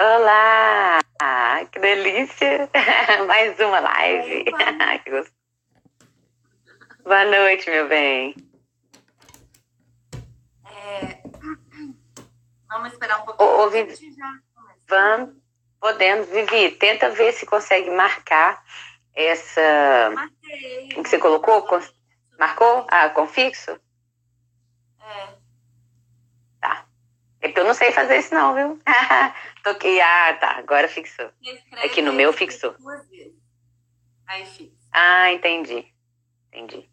Olá! Que delícia! Mais uma live. que gostoso. Boa noite, meu bem. É... Vamos esperar um pouquinho. Ô, ô, Vivi, vamos, podemos. Vivi, tenta ver se consegue marcar essa. Marquei. O que você colocou? Marcou? Ah, com fixo? É. Tá. É porque eu não sei fazer isso, não, viu? Toquei. Ah, tá. Agora fixou. Escreve Aqui no meu fixou. duas vezes. Aí fixa. Ah, entendi. Entendi.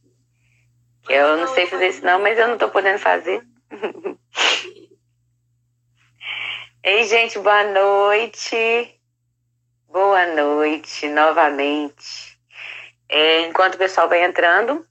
Eu não sei fazer isso, não, mas eu não tô podendo fazer. Ei, gente, boa noite. Boa noite novamente. É, enquanto o pessoal vai entrando,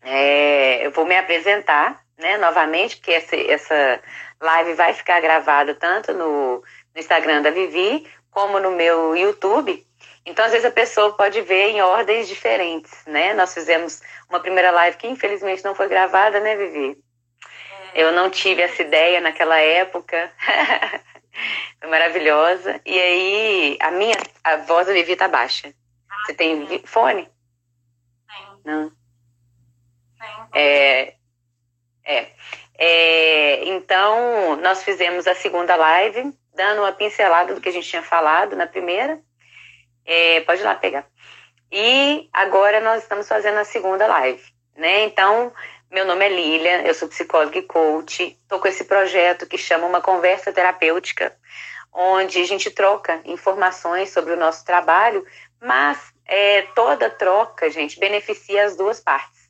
é, eu vou me apresentar, né, novamente, porque essa, essa live vai ficar gravada tanto no, no Instagram da Vivi como no meu YouTube. Então, às vezes, a pessoa pode ver em ordens diferentes, né? Nós fizemos uma primeira live que, infelizmente, não foi gravada, né, Vivi? Eu não tive essa ideia naquela época. Foi maravilhosa. E aí, a minha a voz da Vivi tá baixa. Você tem fone? Tem, Não. tem. É, é. É, então, nós fizemos a segunda live, dando uma pincelada do que a gente tinha falado na primeira. É, pode ir lá pegar. E agora nós estamos fazendo a segunda live, né? Então, meu nome é Lília, eu sou psicóloga e coach. Estou com esse projeto que chama Uma Conversa Terapêutica, onde a gente troca informações sobre o nosso trabalho, mas é, toda troca, gente, beneficia as duas partes.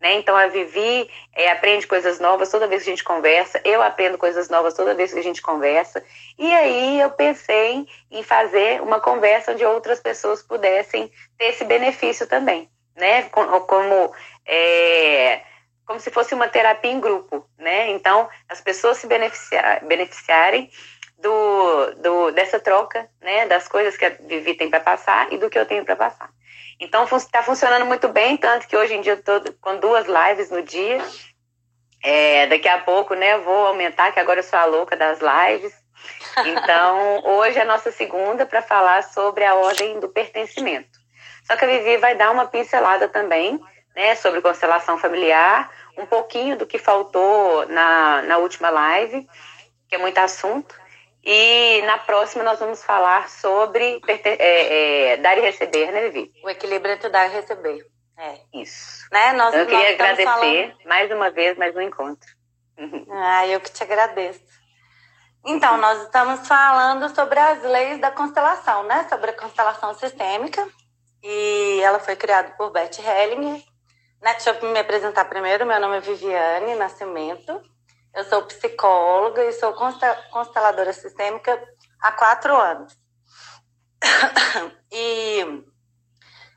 Né? Então a Vivi é, aprende coisas novas toda vez que a gente conversa, eu aprendo coisas novas toda vez que a gente conversa. E aí eu pensei em fazer uma conversa onde outras pessoas pudessem ter esse benefício também, né? Com- Como é, como se fosse uma terapia em grupo, né? Então as pessoas se beneficiar, beneficiarem do, do dessa troca, né? Das coisas que a Vivi tem para passar e do que eu tenho para passar. Então está funcionando muito bem, tanto que hoje em dia eu estou com duas lives no dia. É, daqui a pouco, né, eu vou aumentar, que agora eu sou a louca das lives. Então, hoje é a nossa segunda para falar sobre a ordem do pertencimento. Só que a Vivi vai dar uma pincelada também, né, sobre constelação familiar, um pouquinho do que faltou na, na última live, que é muito assunto. E na próxima nós vamos falar sobre é, é, dar e receber, né, Vivi? O equilíbrio entre dar e receber. É. Isso. Né? Nós, Então, eu queria agradecer falando- mais uma vez mais um encontro. Ah, eu que te agradeço. Então, nós estamos falando sobre as leis da constelação, né? Sobre a constelação sistêmica. E ela foi criada por Beth Hellinger. Né? Deixa eu me apresentar primeiro. Meu nome é Viviane Nascimento. Eu sou psicóloga e sou consteladora sistêmica há quatro anos. E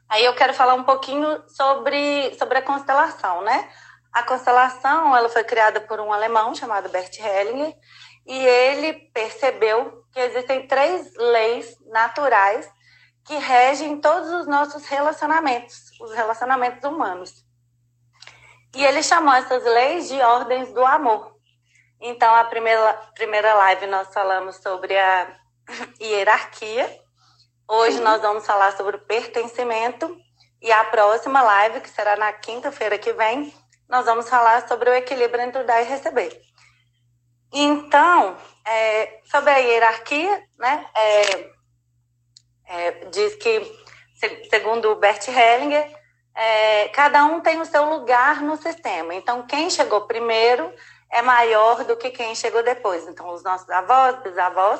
aí eu quero falar um pouquinho sobre, sobre a constelação, né? A constelação ela foi criada por um alemão chamado Bert Hellinger e ele percebeu que existem três leis naturais que regem todos os nossos relacionamentos, os relacionamentos humanos. E ele chamou essas leis de ordens do amor. Então, a primeira, primeira live nós falamos sobre a hierarquia. Hoje Sim. nós vamos falar sobre o pertencimento. E a próxima live, que será na quinta-feira que vem, nós vamos falar sobre o equilíbrio entre o dar e receber. Então, é, sobre a hierarquia, né, é, é, diz que, se- segundo o Bert Hellinger, é, cada um tem o seu lugar no sistema. Então, quem chegou primeiro é maior do que quem chegou depois. Então, os nossos avós, bisavós,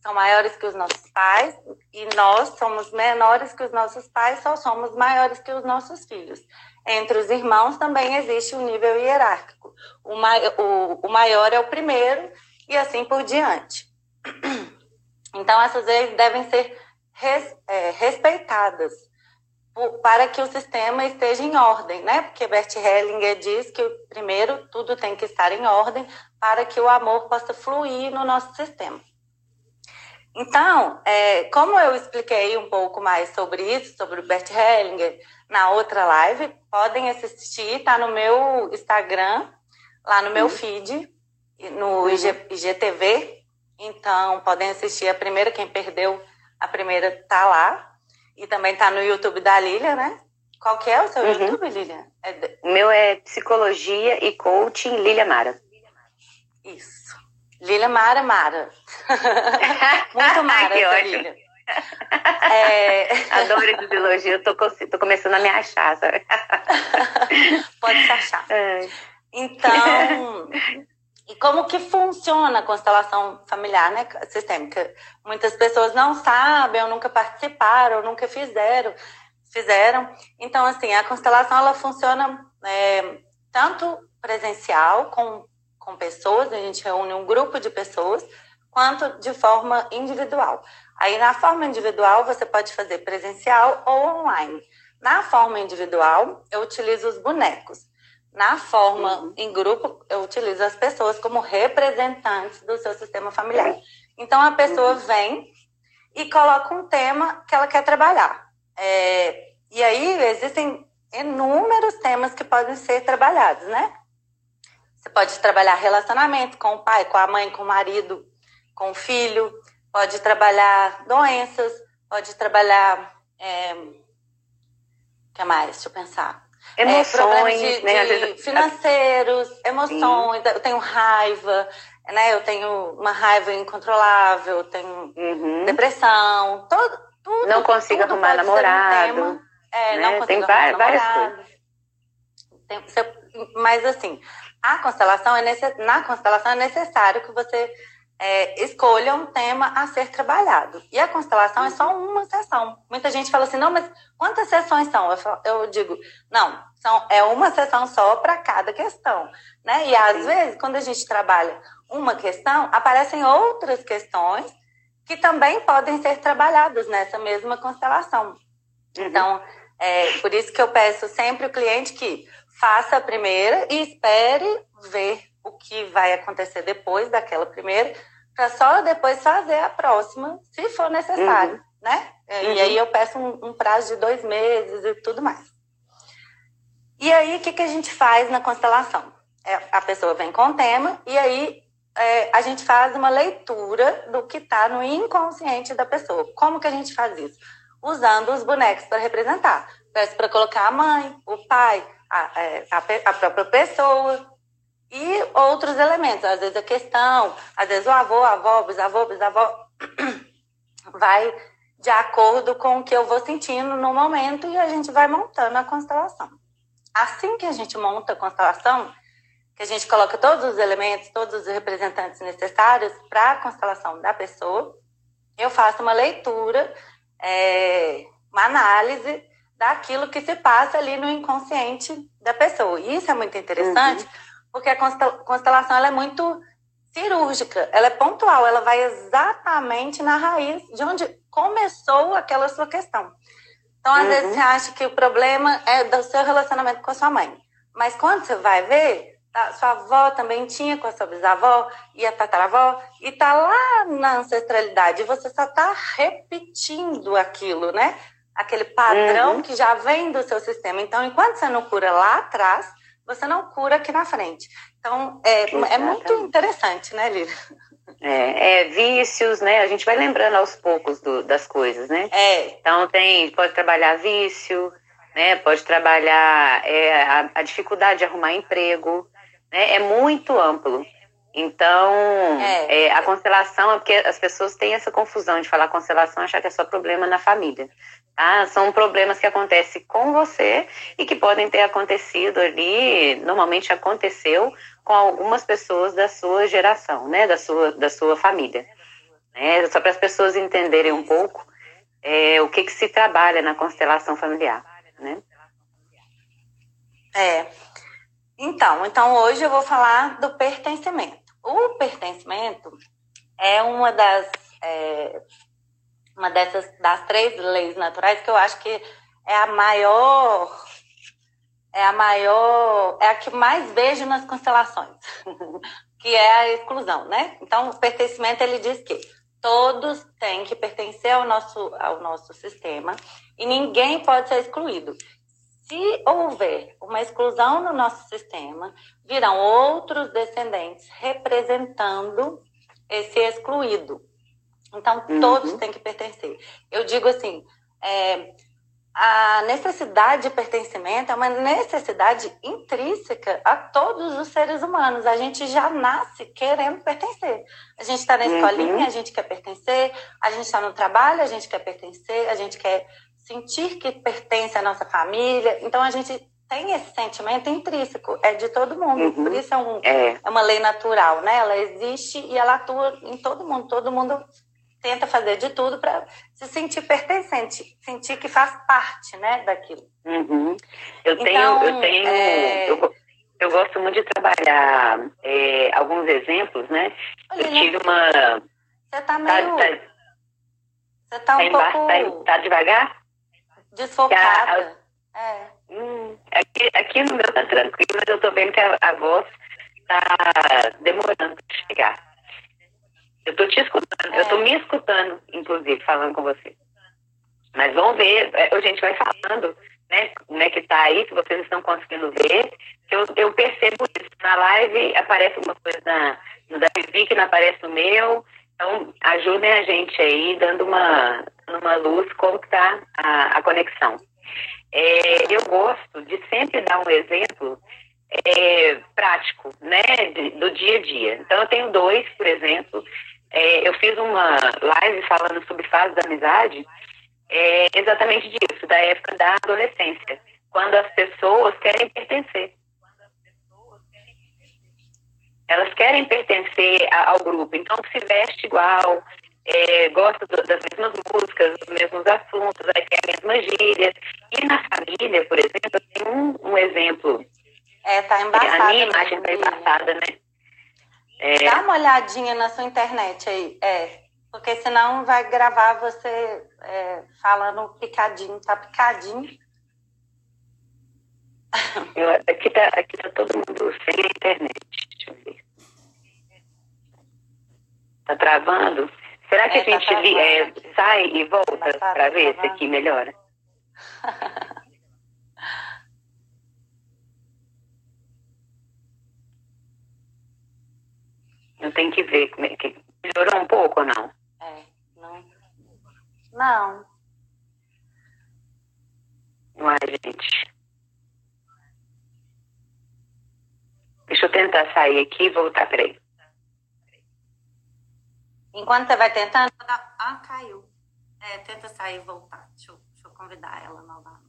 são maiores que os nossos pais e nós somos menores que os nossos pais, só somos maiores que os nossos filhos. Entre os irmãos também existe um nível hierárquico. O, mai o, o maior é o primeiro e assim por diante. Então, essas leis devem ser res, é, respeitadas para que o sistema esteja em ordem, né? Porque Bert Hellinger diz que primeiro tudo tem que estar em ordem para que o amor possa fluir no nosso sistema. Então, é, como eu expliquei um pouco mais sobre isso, sobre o Bert Hellinger, na outra live, podem assistir, tá no meu Instagram, lá no meu Uhum. feed, no IG, IGTV, Então, podem assistir a primeira, quem perdeu a primeira tá lá. E também tá no YouTube da Lilia, né? Qual que é o seu uhum. YouTube, Lilia? É. O meu é Psicologia e Coaching Lilia Mara. Isso. Lilia Mara Mara. Muito Mara, Ai, Lilia. É... Adoro esse biologia, eu tô, tô, começando a me achar, sabe? Pode se achar. É. Então, e como que funciona a constelação familiar, né, sistêmica? Muitas pessoas não sabem, ou nunca participaram, ou nunca fizeram, fizeram. Então, assim, a constelação ela funciona é, tanto presencial com com pessoas, a gente reúne um grupo de pessoas, quanto de forma individual. Aí, na forma individual, você pode fazer presencial ou online. Na forma individual, eu utilizo os bonecos. Na forma uhum. em grupo, eu utilizo as pessoas como representantes do seu sistema familiar. Então, a pessoa uhum. vem e coloca um tema que ela quer trabalhar. É, e aí, existem inúmeros temas que podem ser trabalhados, né? Você pode trabalhar relacionamento com o pai, com a mãe, com o marido, com o filho, pode trabalhar doenças, pode trabalhar. É... O que mais? Deixa eu pensar. É, emoções, é, de, né? De financeiros, emoções, Sim. eu tenho raiva, né? Eu tenho uma raiva incontrolável, eu tenho uhum. depressão, todo, tudo. Não consigo tudo arrumar namorado. Um é, né? não Tem várias, coisas. Tem, mas assim, a constelação é necess... na constelação é necessário que você é, escolha um tema a ser trabalhado. E a constelação é só uma sessão. Muita gente fala assim, não, mas quantas sessões são? Eu, falo, eu digo, não, são, é uma sessão só para cada questão. Né? E às Sim. vezes, quando a gente trabalha uma questão, aparecem outras questões que também podem ser trabalhadas nessa mesma constelação. Uhum. Então, é por isso que eu peço sempre o cliente que faça a primeira e espere ver o que vai acontecer depois daquela primeira para só depois fazer a próxima, se for necessário, uhum. né? Uhum. E aí eu peço um, um, prazo de dois meses e tudo mais. E aí, o que, que a gente faz na constelação? É, a pessoa vem com o tema e aí é, a gente faz uma leitura do que está no inconsciente da pessoa. Como que a gente faz isso? Usando os bonecos para representar. Peço para colocar a mãe, o pai, a, é, a, a própria pessoa, e outros elementos, às vezes a questão, às vezes o avô, a avó, bisavô, bisavó, vai de acordo com o que eu vou sentindo no momento e a gente vai montando a constelação. Assim que a gente monta a constelação, que a gente coloca todos os elementos, todos os representantes necessários para a constelação da pessoa, eu faço uma leitura, é, uma análise daquilo que se passa ali no inconsciente da pessoa. E isso é muito interessante, uhum porque a constelação ela é muito cirúrgica, ela é pontual, ela vai exatamente na raiz de onde começou aquela sua questão. Então, às uhum. vezes, você acha que o problema é do seu relacionamento com a sua mãe. Mas quando você vai ver, tá, sua avó também tinha com a sua bisavó e a tataravó, e tá lá na ancestralidade, e você só tá repetindo aquilo, né? Aquele padrão uhum. que já vem do seu sistema. Então, enquanto você não cura lá atrás, você não cura aqui na frente. Então, é, é muito interessante, né, Lívia? É, é, vícios, né? A gente vai lembrando aos poucos do, das coisas, né? É. Então, tem, pode trabalhar vício, né? Pode trabalhar é, a, a, dificuldade de arrumar emprego, né? É muito amplo. Então, é. é. a constelação é porque as pessoas têm essa confusão de falar constelação achar que é só problema na família. Tá? São problemas que acontecem com você e que podem ter acontecido ali, normalmente aconteceu com algumas pessoas da sua geração, né? Da sua, da sua família. Né? Só para as pessoas entenderem um pouco é, o que, que se trabalha na constelação familiar, né? É. Então, então hoje eu vou falar do pertencimento. O pertencimento é uma das é, uma dessas das três leis naturais que eu acho que é a maior é a maior é a que mais vejo nas constelações, que é a exclusão, né? Então, o pertencimento ele diz que todos têm que pertencer ao nosso ao nosso sistema e ninguém pode ser excluído. Se houver uma exclusão no nosso sistema, virão outros descendentes representando esse excluído. Então, uhum. todos têm que pertencer. Eu digo assim, é, a necessidade de pertencimento é uma necessidade intrínseca a todos os seres humanos. A gente já nasce querendo pertencer. A gente está na uhum. escolinha, a gente quer pertencer. A gente está no trabalho, a gente quer pertencer. A gente quer sentir que pertence à nossa família. Então, a gente tem esse sentimento intrínseco, é de todo mundo. Uhum. Por isso é, um, é. é uma lei natural, né? Ela existe e ela atua em todo mundo. Todo mundo tenta fazer de tudo para se sentir pertencente, sentir que faz parte, né, daquilo. Uhum. Eu tenho, então, eu tenho, é... eu, eu, gosto muito de trabalhar é, alguns exemplos, né? Olha, eu tive uma. Você tá meio. Tá, tá, você tá um tá pouco. Tá, tá devagar? Desfocada. A, é. Hum, aqui, aqui no meu tá tranquilo, mas eu tô vendo que a, a voz tá demorando para chegar. Eu tô te escutando, é. eu tô me escutando, inclusive, falando com você. Mas vamos ver, é, a gente vai falando, né, como é que tá aí, se vocês estão conseguindo ver, que eu, eu percebo isso. Na live aparece uma coisa no da Vivi que não aparece no meu, então ajudem a gente aí, dando uma, uma luz como que tá a, a conexão. É, eu gosto de sempre dar um exemplo é, prático, né, do dia a dia. Então, eu tenho dois, por exemplo, é, eu fiz uma live falando sobre fase da amizade, é, exatamente disso, da época da adolescência, quando as pessoas querem pertencer. Elas querem pertencer ao grupo, então se veste igual, é, gosta das mesmas músicas, dos mesmos assuntos, aí tem a mesma gíria. E na família, por exemplo, tem um, um exemplo. É, tá embaçada. A minha imagem tá embaçada, né? É... Dá uma olhadinha na sua internet aí, é. Porque senão vai gravar você é, falando picadinho, tá picadinho. Eu, aqui, tá, aqui tá todo mundo sem internet. Deixa eu ver. Tá travando? Será que é, a gente tá é, sai e volta tá para ver se aqui melhora? Eu tenho que ver como é que. Melhorou um pouco ou não? É, não. Não. Uai, gente. Deixa eu tentar sair aqui e voltar, peraí. Enquanto você vai tentando. Ah, caiu. É, tenta sair e voltar. Deixa eu, deixa eu convidar ela novamente.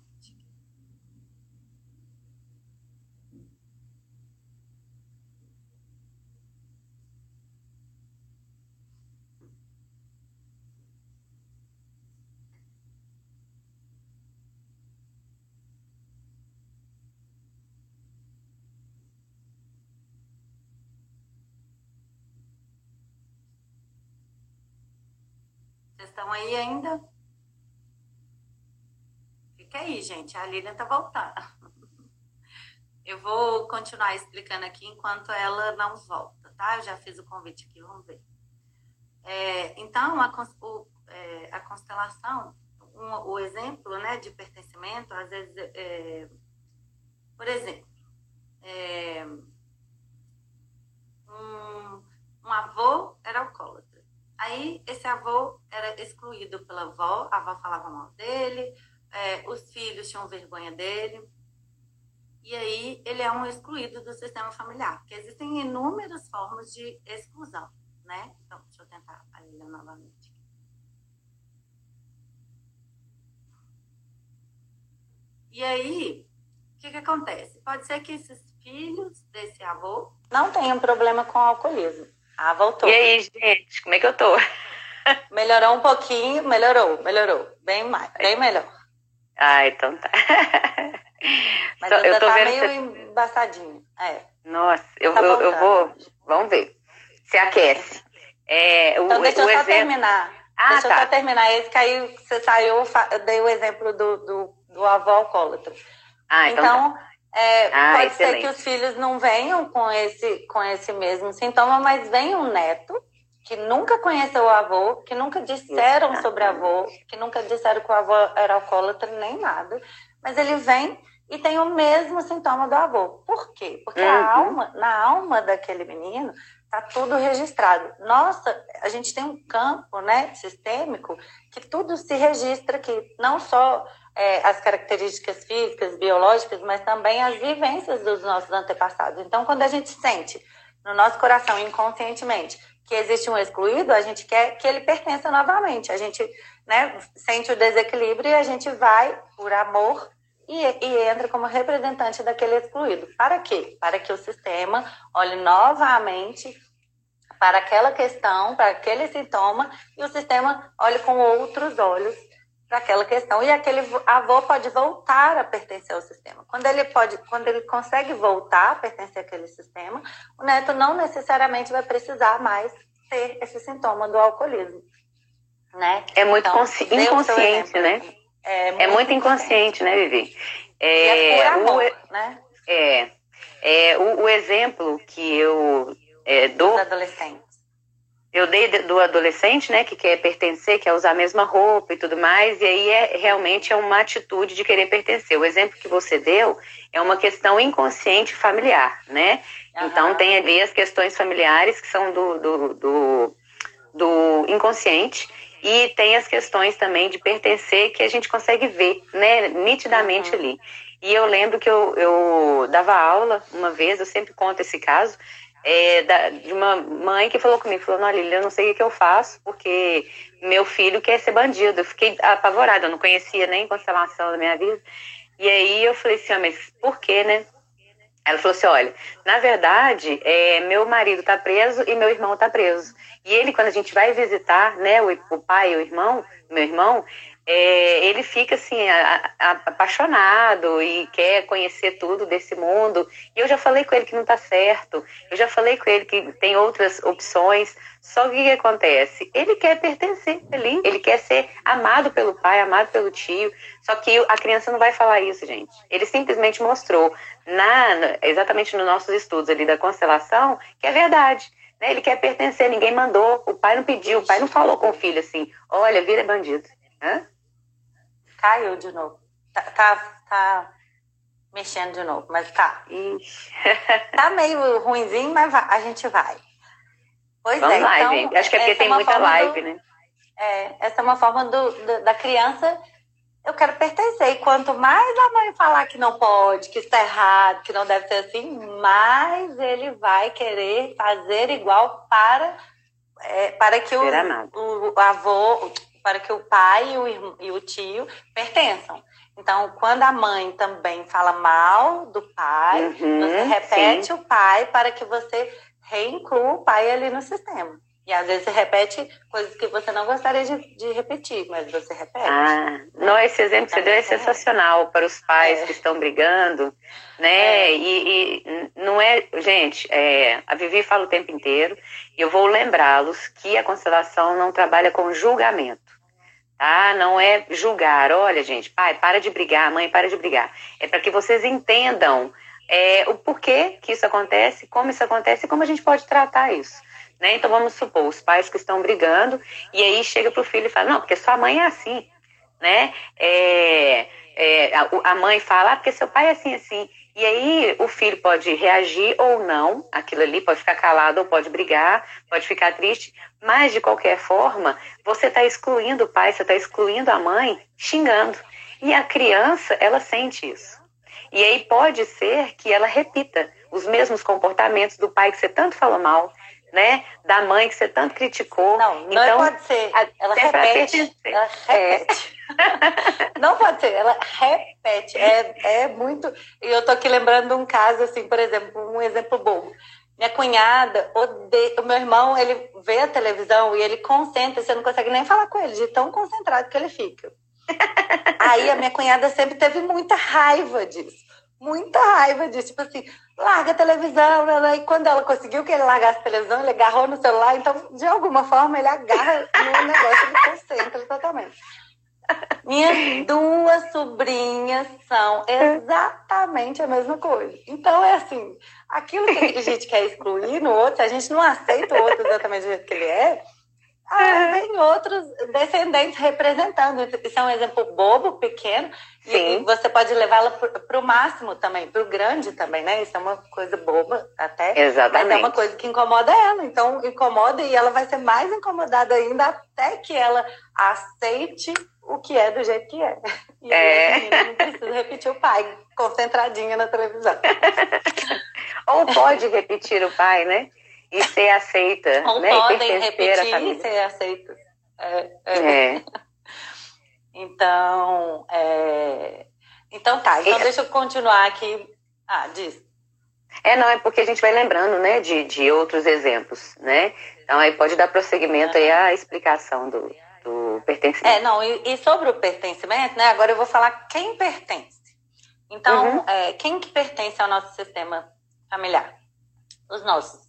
Estão aí ainda? Fica aí, gente. A Lilian tá voltando. Eu vou continuar explicando aqui enquanto ela não volta, tá? Eu já fiz o convite aqui, vamos ver. É, então, a, o, é, a constelação, um, o exemplo né, de pertencimento, às vezes, é, por exemplo, é, um, um avô era alcoólatra. Aí esse avô era excluído pela avó, a avó falava mal dele, é, os filhos tinham vergonha dele. E aí ele é um excluído do sistema familiar, porque existem inúmeras formas de exclusão, né? Então, deixa eu tentar a novamente. E aí, o que, que acontece? Pode ser que esses filhos desse avô não tenham problema com o alcoolismo ah, voltou. E aí, gente, como é que eu tô? Melhorou um pouquinho, melhorou, melhorou. Bem mais, bem melhor. Ah, então tá. Mas Só, eu tô tá vendo meio você... embaçadinho. É. Nossa, eu, tá eu, eu, vou. Vamos ver. Se aquece. É, o, então, deixa eu só exemplo... terminar. Ah, deixa tá. eu só terminar. Esse que aí você saiu, eu dei o exemplo do, do, do avô alcoólatra. Ah, então, então tá. É, ah, pode excelente. ser que os filhos não venham com esse, com esse mesmo sintoma, mas vem um neto que nunca conheceu o avô, que nunca disseram sobre o avô, que nunca disseram que o avô era alcoólatra nem nada, mas ele vem e tem o mesmo sintoma do avô. Por quê? Porque uhum. a alma, na alma daquele menino Está tudo registrado. Nossa, a gente tem um campo né, sistêmico que tudo se registra aqui, não só é, as características físicas, biológicas, mas também as vivências dos nossos antepassados. Então, quando a gente sente no nosso coração, inconscientemente, que existe um excluído, a gente quer que ele pertença novamente. A gente né, sente o desequilíbrio e a gente vai, por amor, e, e, entra como representante daquele excluído. Para quê? Para que o sistema olhe novamente para aquela questão, para aquele sintoma, e o sistema olhe com outros olhos para aquela questão. E aquele avô pode voltar a pertencer ao sistema. Quando ele pode, quando ele consegue voltar a pertencer àquele sistema, o neto não necessariamente vai precisar mais ter esse sintoma do alcoolismo. Né? É muito então, inconsciente, né? É, é muito, é muito inconsciente, né, Vivi? É, é amor, o, né? É, é o, o, exemplo que eu é, dou. adolescentes. Eu dei do adolescente, né, que quer pertencer, quer usar a mesma roupa e tudo mais, e aí é realmente é uma atitude de querer pertencer. O exemplo que você deu é uma questão inconsciente familiar, né? Uhum. Então tem ali as questões familiares que são do, do, do, do inconsciente e tem as questões também de pertencer que a gente consegue ver, né, nitidamente uhum. ali. E eu lembro que eu, eu dava aula uma vez, eu sempre conto esse caso, é, da, de uma mãe que falou comigo, falou, não, Lili, eu não sei o que eu faço, porque meu filho quer ser bandido. Eu fiquei apavorada, eu não conhecia nem constelação da minha vida. E aí eu falei assim, ah, mas por quê, né? Ela falou assim, olha, na verdade, é, meu marido está preso e meu irmão está preso. E ele, quando a gente vai visitar, né, o, o pai, o irmão, meu irmão, é, ele fica assim a, a, apaixonado e quer conhecer tudo desse mundo. E eu já falei com ele que não está certo. Eu já falei com ele que tem outras opções. Só que o que acontece? Ele quer pertencer ali. Ele quer ser amado pelo pai, amado pelo tio. Só que a criança não vai falar isso, gente. Ele simplesmente mostrou na exatamente nos nossos estudos ali da constelação que é verdade. Né? Ele quer pertencer, ninguém mandou, o pai não pediu, o pai não falou com o filho assim, olha, vira bandido. Hã? Caiu de novo. Tá, tá, tá, mexendo de novo, mas tá. tá meio ruimzinho, mas a gente vai. Pois Vamos é, lá, então, gente. Acho que é porque tem é muita live, do, né? É, essa é uma forma do, do, da criança eu quero pertencer. E quanto mais a mãe falar que não pode, que está errado, que não deve ser assim, mais ele vai querer fazer igual para, é, para que o, o, o, avô, para que o pai e o, e o tio pertençam. Então, quando a mãe também fala mal do pai, uhum, você repete sim. o pai para que você reinclua o pai ali no sistema. E às vezes você repete coisas que você não gostaria de, de repetir, mas você repete. Ah, não, esse exemplo que você deu é sensacional para os pais é. que estão brigando, né? É. E, e, não é, gente, é, a Vivi fala o tempo inteiro, e eu vou lembrá-los que a constelação não trabalha com julgamento. Tá? Não é julgar, olha, gente, pai, para de brigar, mãe, para de brigar. É para que vocês entendam é, o porquê que isso acontece, como isso acontece e como a gente pode tratar isso. Né? Então vamos supor, os pais que estão brigando, e aí chega para o filho e fala, não, porque sua mãe é assim. Né? É, é, a, a, mãe fala, ah, porque seu pai é assim, assim. E aí o filho pode reagir ou não, aquilo ali pode ficar calado ou pode brigar, pode ficar triste, mas de qualquer forma, você está excluindo o pai, você está excluindo a mãe, xingando. E a criança, ela sente isso. E aí pode ser que ela repita os mesmos comportamentos do pai que você tanto falou mal, né? Da mãe que você tanto criticou. Não, não então, pode ser. Ela repete. Ela repete. É. não pode ser, ela repete. É, é muito. E eu tô aqui lembrando um caso, assim, por exemplo, um exemplo bom. Minha cunhada, odeia, o meu irmão, ele vê a televisão e ele concentra, você não consegue nem falar com ele, de tão concentrado que ele fica. Aí a minha cunhada sempre teve muita raiva disso muita raiva disso. Tipo assim, larga a televisão. Né? E quando ela conseguiu que ele largasse a televisão, ele agarrou no celular. Então, de alguma forma, ele agarra no negócio e concentra totalmente. Minhas duas sobrinhas são exatamente a mesma coisa. Então, é assim, aquilo que a gente quer excluir no outro, a gente não aceita o outro exatamente do jeito que ele é, ah, vem outros descendentes representando. Isso é um exemplo bobo, pequeno, Sim. e você pode levá-la para o máximo também, para o grande também, né? Isso é uma coisa boba até, Exatamente. mas é uma coisa que incomoda ela. Então, incomoda e ela vai ser mais incomodada ainda até que ela aceite o que é do jeito que é. E é. aí, não precisa repetir o pai, concentradinha na televisão. Ou pode repetir o pai, né? E ser aceita. Ou né? podem repetir e ser aceitas. É, é. é. Então, é... então tá. Então deixa eu continuar aqui. Ah, diz. É, não, é porque a gente vai lembrando, né, de, de outros exemplos, né? Então aí pode dar prosseguimento aí à explicação do, do pertencimento. É, não, e, e, sobre o pertencimento, né, agora eu vou falar quem pertence. Então, uhum. é, quem que pertence ao nosso sistema familiar? Os nossos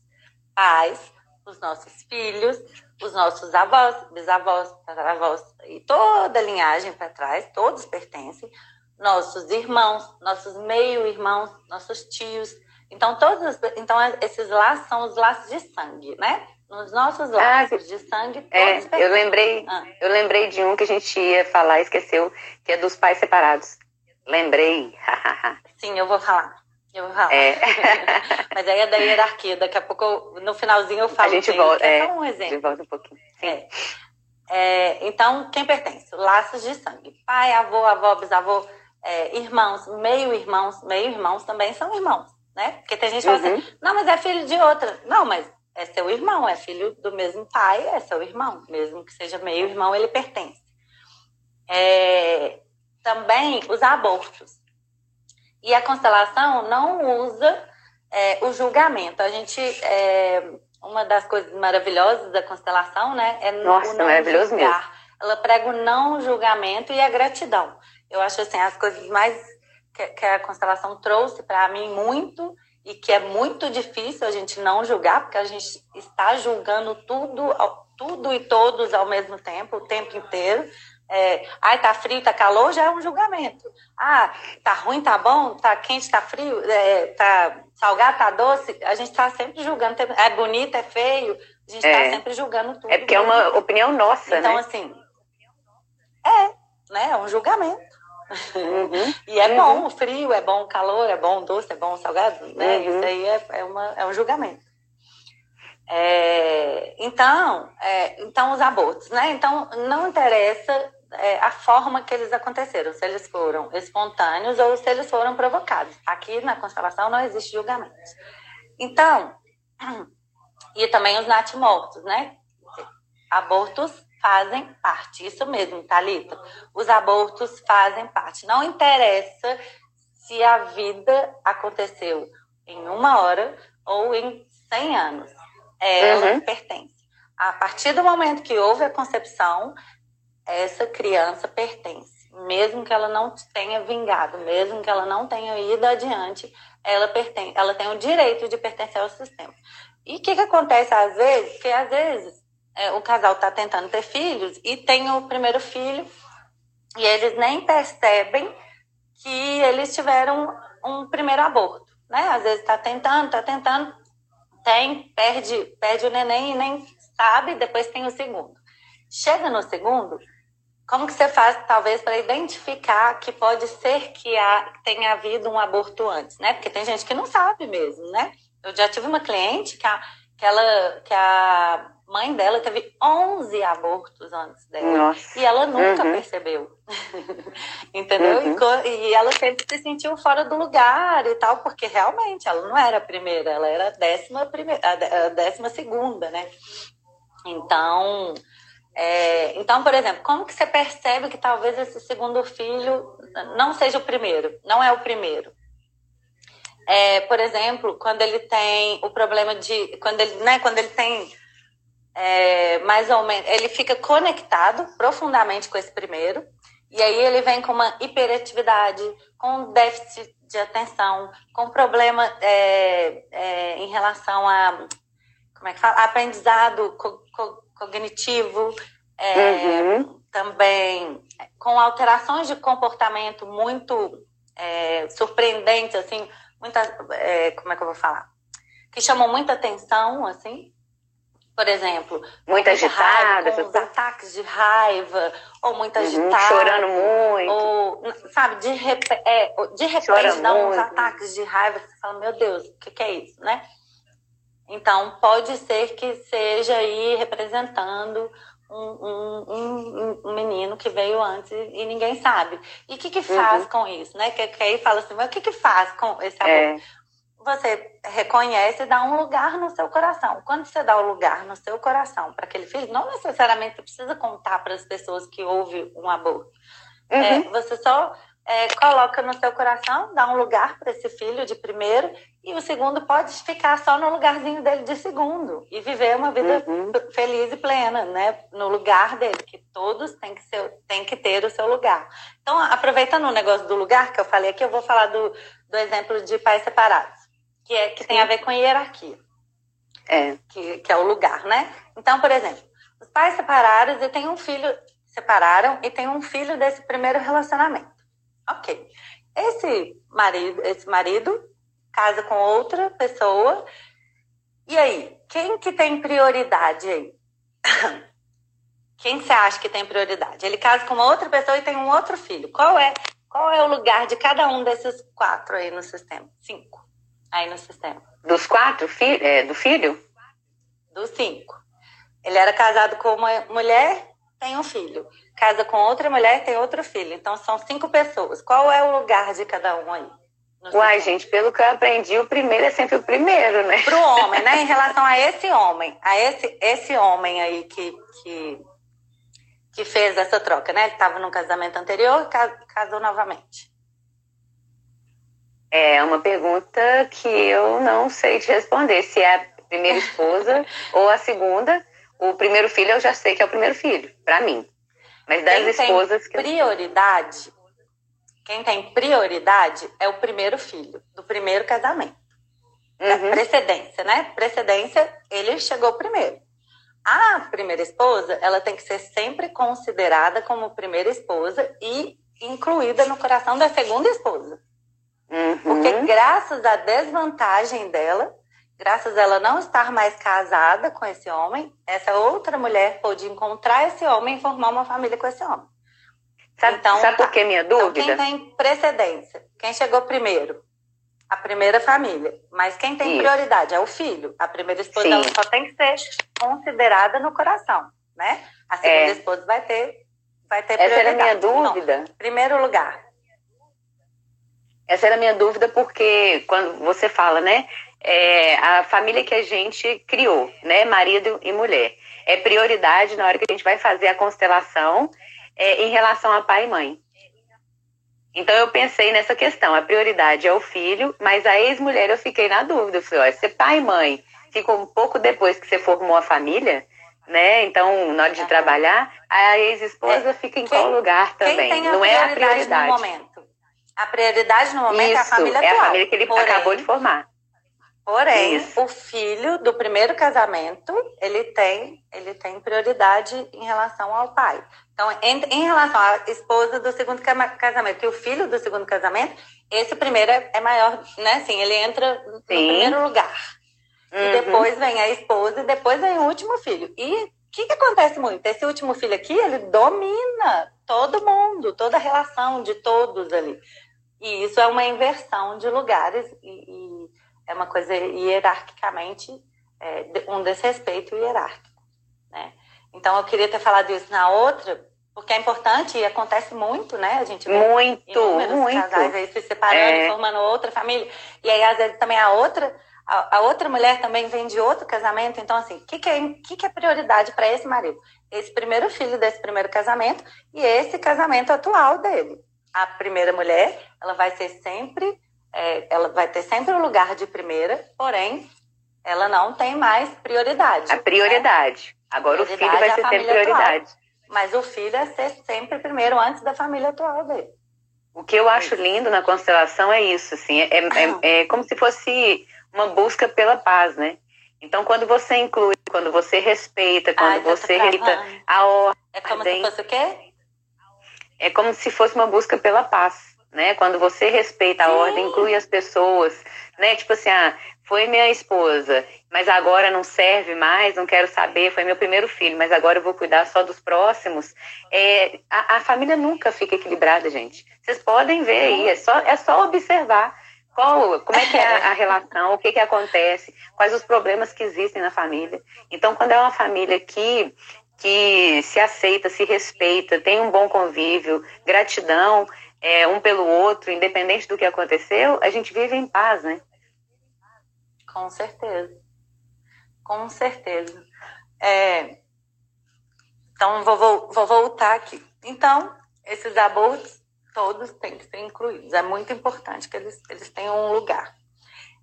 pais, os nossos filhos, os nossos avós, bisavós, tataravós e toda a linhagem para trás, todos pertencem. Nossos irmãos, nossos meio-irmãos, nossos tios. Então, todos, então, esses laços são os laços de sangue, né? Nos nossos ah, laços ah, de sangue, é, eu lembrei, ah. eu lembrei de um que a gente ia falar, esqueceu, que é dos pais separados. Lembrei. Sim, eu vou falar. Eu falar. É. Mas aí é da hierarquia. Daqui a pouco, no finalzinho, eu falo. A gente volta. É, é um exemplo. A gente volta um pouquinho. É. É, então, quem pertence? Laços de sangue. Pai, avô, avó, bisavô, é, irmãos, meio-irmãos. Meio-irmãos também são irmãos, né? Porque tem gente que fala assim, uhum. não, mas é filho de outra. Não, mas é seu irmão, é filho do mesmo pai, é seu irmão. Mesmo que seja meio-irmão, ele pertence. É, também os abortos. E a constelação não usa é, o julgamento. A gente. É, uma das coisas maravilhosas da constelação, né? É Nossa, não maravilhoso julgar. mesmo. Ela prega o não julgamento e a gratidão. Eu acho assim, as coisas mais que, que a constelação trouxe para mim muito e que é muito difícil a gente não julgar, porque a gente está julgando tudo, tudo e todos ao mesmo tempo, o tempo inteiro. É, ai, tá frio, tá calor, já é um julgamento. Ah, tá ruim, tá bom, tá quente, tá frio, é, tá salgado, tá doce. A gente tá sempre julgando. É bonito, é feio. A gente tá é. tá sempre julgando tudo. É porque é uma opinião nossa, então, né? Então, assim, é, né? É um julgamento. Uhum. e é uhum. bom, o frio é bom, o calor é bom, o doce é bom, o salgado, né? Uhum. Isso aí é, é, uma, é um julgamento. É, então, é, então os abortos, né? Então não interessa é, a forma que eles aconteceram, se eles foram espontâneos ou se eles foram provocados. Aqui na constelação não existe julgamento. Então, e também os natimortos, né? Abortos fazem parte, isso mesmo, Thalita. Os abortos fazem parte. Não interessa se a vida aconteceu em uma hora ou em 100 anos ela uhum. pertence. A partir do momento que houve a concepção, essa criança pertence. Mesmo que ela não tenha vingado, mesmo que ela não tenha ido adiante, ela pertence, ela tem o direito de pertencer ao sistema. E o que, que acontece às vezes? Que às vezes é, o casal está tentando ter filhos e tem o primeiro filho e eles nem percebem que eles tiveram um primeiro aborto, né? Às vezes está tentando, está tentando, tem, perde, perde o neném e nem sabe, depois tem o segundo. Chega no segundo, como que você faz, talvez, para identificar que pode ser que há, tenha havido um aborto antes, né? Porque tem gente que não sabe mesmo, né? Eu já tive uma cliente que a, que ela, que a mãe dela teve 11 abortos antes dela. Nossa. E ela nunca uhum. percebeu. Entendeu? Uhum. E, e, ela sempre se sentiu fora do lugar e tal, porque realmente ela não era a primeira, ela era a décima, primeira, a décima segunda, né? Então, é, então, por exemplo, como que você percebe que talvez esse segundo filho não seja o primeiro, não é o primeiro? É, por exemplo, quando ele tem o problema de, quando ele, né, quando ele tem é, mais ou menos, ele fica conectado profundamente com esse primeiro, e aí ele vem com uma hiperatividade, com déficit de atenção, com problema é, é, em relação a, como é que fala, aprendizado co co cognitivo, é, uhum. também com alterações de comportamento muito é, surpreendentes, assim, muita, é, como é que eu vou falar? Que chamam muita atenção, assim, por exemplo, muito agitada, raiva, com ataques de raiva, ou muito uhum, agitada, chorando muito, ou sabe, de, rep é, de repente dá uns ataques de raiva, você fala, meu Deus, o que, que é isso, né? Então pode ser que seja aí representando um, um, um, menino que veio antes e ninguém sabe. E o que, que faz uhum. com isso, né? Que, que aí fala assim, mas o que, que faz com esse amor? É você reconhece e dá um lugar no seu coração. Quando você dá o um lugar no seu coração para aquele filho, não necessariamente você precisa contar para as pessoas que houve um aborto. É, uhum. É, você só é, coloca no seu coração, dá um lugar para esse filho de primeiro, e o segundo pode ficar só no lugarzinho dele de segundo e viver uma vida uhum. feliz e plena, né? No lugar dele, que todos têm que, ser, têm que ter o seu lugar. Então, aproveitando o negócio do lugar que eu falei aqui, eu vou falar do, do exemplo de pais separados que, é, que tem a ver com hierarquia. É. Que, que é o lugar, né? Então, por exemplo, os pais separaram e tem um filho, separaram e tem um filho desse primeiro relacionamento. Ok. Esse marido, esse marido casa com outra pessoa. E aí, quem que tem prioridade aí? Quem você acha que tem prioridade? Ele casa com uma outra pessoa e tem um outro filho. Qual é, qual é o lugar de cada um desses quatro aí no sistema? Cinco aí no sistema. Dos quatro fi é, do filho? Dos cinco. Ele era casado com uma mulher, tem um filho. Casa com outra mulher, tem outro filho. Então são cinco pessoas. Qual é o lugar de cada um aí? Uai, gente, pelo que eu aprendi, o primeiro é sempre o primeiro, né? Pro homem, né? Em relação a esse homem, a esse, esse homem aí que, que, que fez essa troca, né? Ele estava num casamento anterior e casou novamente. É uma pergunta que eu não sei te responder. Se é a primeira esposa ou a segunda. O primeiro filho eu já sei que é o primeiro filho, para mim. Mas das quem esposas tem prioridade, quem tem prioridade é o primeiro filho do primeiro casamento. É uhum. Precedência, né? Precedência, ele chegou primeiro. A primeira esposa, ela tem que ser sempre considerada como primeira esposa e incluída no coração da segunda esposa. Uhum. Porque graças à desvantagem dela, graças a ela não estar mais casada com esse homem, essa outra mulher pôde encontrar esse homem e formar uma família com esse homem. Sabe, então, sabe por que minha dúvida? Então, quem tem precedência? Quem chegou primeiro? A primeira família. Mas quem tem Isso. prioridade é o filho. A primeira esposa só tem que ser considerada no coração, né? A segunda é. esposa vai ter, vai ter Essa prioridade. Essa era a minha dúvida. Então, primeiro lugar. Essa era a minha dúvida, porque quando você fala, né? É, a família que a gente criou, né? Marido e mulher. É prioridade na hora que a gente vai fazer a constelação é, em relação a pai e mãe. Então eu pensei nessa questão. A prioridade é o filho, mas a ex-mulher eu fiquei na dúvida. Eu falei, olha, se pai e mãe ficam um pouco depois que você formou a família, né? Então, na hora de trabalhar, a ex-esposa é, fica em quem, qual lugar também? Não é a prioridade. No momento? A prioridade no momento Isso, é a família atual. É a família que ele porém, acabou de formar. Porém, o filho do primeiro casamento, ele tem, ele tem prioridade em relação ao pai. Então, em, em relação à esposa do segundo casamento e o filho do segundo casamento, esse primeiro é, é maior, né? Assim, ele entra no Sim. primeiro lugar. Uhum. E depois vem a esposa e depois vem o último filho. E o que, que acontece muito? Esse último filho aqui, ele domina todo mundo, toda a relação de todos ali. E isso é uma inversão de lugares e, e é uma coisa hierarquicamente é, um desrespeito hierárquico, né? Então eu queria ter falado isso na outra, porque é importante e acontece muito, né? A gente vê muito, muito. casais aí se separando, é. formando outra família. E aí às vezes também a outra a, a, outra mulher também vem de outro casamento, então assim, o que, que, é, que, que é prioridade para esse marido? Esse primeiro filho desse primeiro casamento e esse casamento atual dele a primeira mulher, ela vai ser sempre, é, ela vai ter sempre o lugar de primeira, porém, ela não tem mais prioridade. A prioridade. Né? Agora prioridade o filho vai é ser sempre prioridade. Atual, mas o filho é ser sempre primeiro antes da família atual dele. O que eu acho lindo na constelação é isso, assim, é, é, é, é como se fosse uma busca pela paz, né? Então, quando você inclui, quando você respeita, quando Ai, você respeita a ordem... É como se fosse o quê? é como se fosse uma busca pela paz, né? Quando você respeita a ordem, inclui as pessoas, né? Tipo assim, ah, foi minha esposa, mas agora não serve mais, não quero saber, foi meu primeiro filho, mas agora eu vou cuidar só dos próximos. É, a, a família nunca fica equilibrada, gente. Vocês podem ver aí, é só, é só observar qual, como é que é a relação, o que, que acontece, quais os problemas que existem na família. Então, quando é uma família que, que se aceita, se respeita, tem um bom convívio, gratidão é, um pelo outro, independente do que aconteceu, a gente vive em paz, né? Com certeza. Com certeza. É, então, vou, vou, voltar aqui. Então, esses abortos todos têm que ser incluídos. É muito importante que eles, eles tenham um lugar.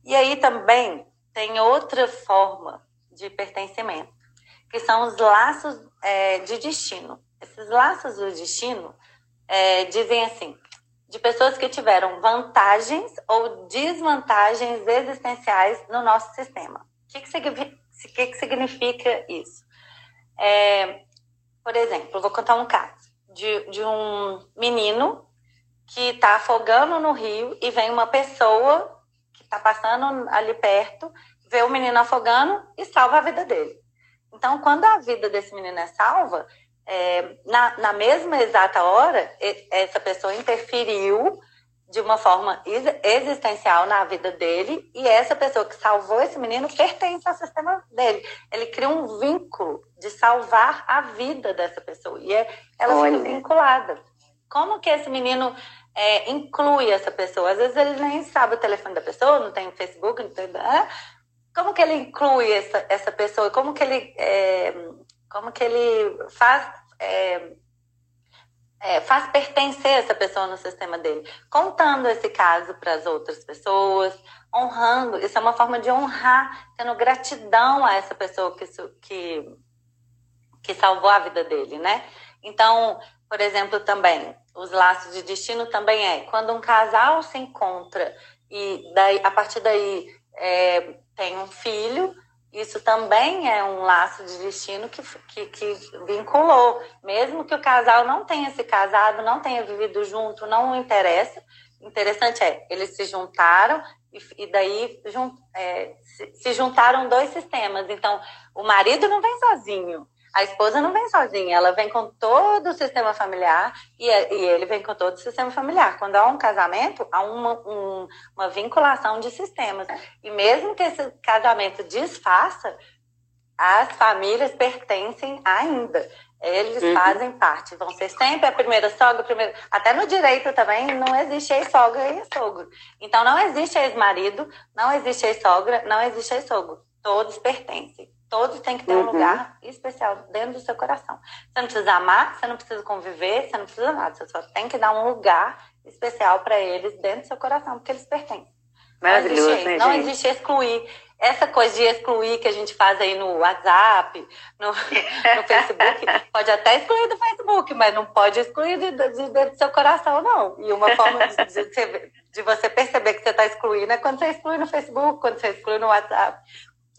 E aí também tem outra forma de pertencimento, que são os laços é, de destino. Esses laços do destino é, dizem assim: de pessoas que tiveram vantagens ou desvantagens existenciais no nosso sistema. O que, que, que, significa isso? É, por exemplo, vou contar um caso de, de um menino que está afogando no rio e vem uma pessoa que está passando ali perto, vê o menino afogando e salva a vida dele. Então, quando a vida desse menino é salva, é, na, na mesma exata hora, essa pessoa interferiu de uma forma existencial na vida dele e essa pessoa que salvou esse menino pertence ao sistema dele. Ele cria um vínculo de salvar a vida dessa pessoa e é, ela Olha. fica vinculada. Como que esse menino é, inclui essa pessoa? Às vezes ele nem sabe o telefone da pessoa, não tem Facebook, não tem... Como que ele inclui essa, essa pessoa? Como que ele... É, como que ele faz, é, é, faz pertencer essa pessoa no sistema dele, contando esse caso para as outras pessoas, honrando. Isso é uma forma de honrar, tendo gratidão a essa pessoa que, que, que salvou a vida dele, né? Então, por exemplo, também, os laços de destino também é quando um casal se encontra e daí, a partir daí é, tem um filho, isso também é um laço de destino que, que, que, vinculou. Mesmo que o casal não tenha se casado, não tenha vivido junto, não interessa. Interessante é, eles se juntaram e, e daí jun, é, se, se juntaram dois sistemas. Então, o marido não vem sozinho, a esposa não vem sozinha, ela vem com todo o sistema familiar e, e ele vem com todo o sistema familiar. Quando há um casamento, há uma, um, uma vinculação de sistemas. E mesmo que esse casamento desfaça, as famílias pertencem ainda. Eles uhum. fazem parte, vão ser sempre a primeira sogra, primeira. Até no direito também não existe ex-sogra e ex-sogro. Então não existe ex-marido, não existe ex-sogra, não existe ex-sogro. Todos pertencem. Todos têm que ter uhum. um lugar especial dentro do seu coração. Você não precisa amar, você não precisa conviver, você não precisa nada. Você só tem que dar um lugar especial para eles dentro do seu coração, porque eles pertencem. Maravilhoso, não existe, né, não existe excluir. Essa coisa de excluir que a gente faz aí no WhatsApp, no, no Facebook, pode até excluir do Facebook, mas não pode excluir de, de, dentro do seu coração, não. E uma forma de, de, de você perceber que você está excluindo é quando você exclui no Facebook, quando você exclui no WhatsApp.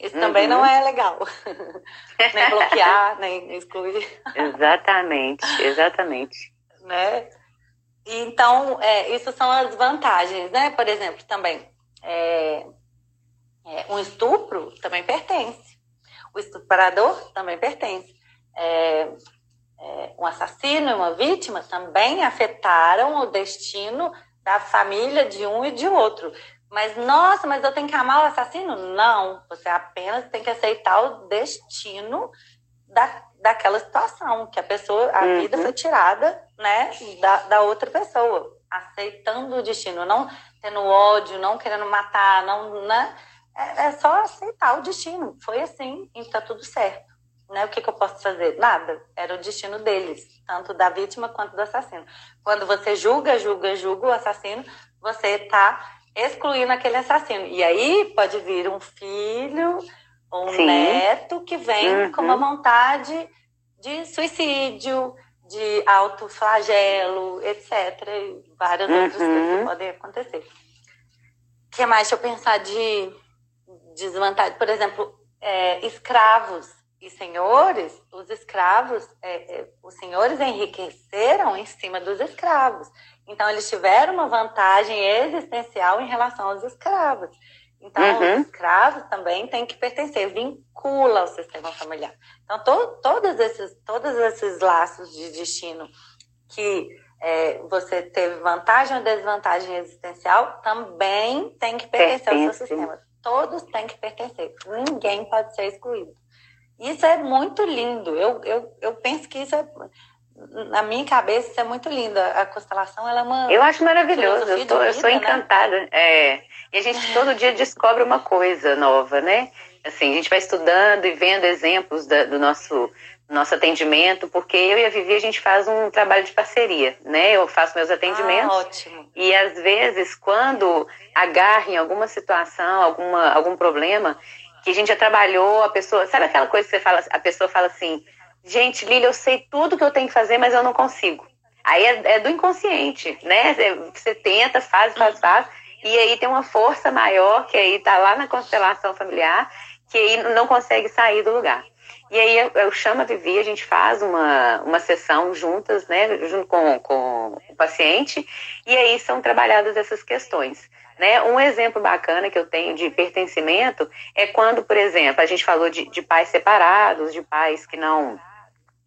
Isso uhum. também não é legal. nem bloquear, nem excluir. Exatamente, exatamente. né? Então, é, isso são as vantagens, né? Por exemplo, também, é, é, um estupro também pertence. O estuprador também pertence. É, é, um assassino e uma vítima também afetaram o destino da família de um e de outro. Mas, nossa, mas eu tenho que amar o assassino? Não, você apenas tem que aceitar o destino da, daquela situação, que a pessoa, a uhum. vida foi tirada, né, da, da outra pessoa, aceitando o destino, não tendo ódio, não querendo matar, não, né, é, é só aceitar o destino, foi assim, e tá tudo certo. Né? O que, que, eu posso fazer? Nada. Era o destino deles, tanto da vítima quanto do assassino. Quando você julga, julga, julga o assassino, você está excluindo aquele assassino. E aí pode vir um filho ou um Sim. neto que vem uhum. com uma vontade de suicídio, de autoflagelo, etc. E várias uhum. outras coisas que podem acontecer. O que mais? Deixa eu pensar de desvantagem. Por exemplo, é, escravos e senhores, os escravos, é, é, os senhores enriqueceram em cima dos escravos. Então, eles tiveram uma vantagem existencial em relação aos escravos. Então, uhum. os escravos também têm que pertencer, vincula ao sistema familiar. Então, to, todos, esses, todos esses laços de destino que é, você teve vantagem ou desvantagem existencial também tem que pertencer Pertence. ao seu sistema. Todos têm que pertencer. Ninguém pode ser excluído. Isso é muito lindo. Eu, eu, eu penso que isso é na minha cabeça isso é muito lindo. A constelação ela é uma. Eu acho maravilhoso. Eu, tô, vida, eu sou né? encantada. Né? É. E a gente todo dia descobre uma coisa nova, né? Assim, a gente vai estudando e vendo exemplos da, do nosso nosso atendimento, porque eu e a Vivi a gente faz um trabalho de parceria, né? Eu faço meus atendimentos. Ah, ótimo. E às vezes, quando agarra em alguma situação, alguma, algum problema, que a gente já trabalhou, a pessoa. Sabe aquela coisa que você fala, a pessoa fala assim, gente, Lília, eu sei tudo que eu tenho que fazer, mas eu não consigo. Aí é, é do inconsciente, né? Você tenta, faz, faz, faz, e aí tem uma força maior que aí tá lá na constelação familiar, que aí não consegue sair do lugar. E aí eu, eu chamo a Vivi, a gente faz uma, uma sessão juntas, né, junto com, com o paciente, e aí são trabalhadas essas questões. Né? Um exemplo bacana que eu tenho de pertencimento é quando, por exemplo, a gente falou de, de pais separados, de pais que não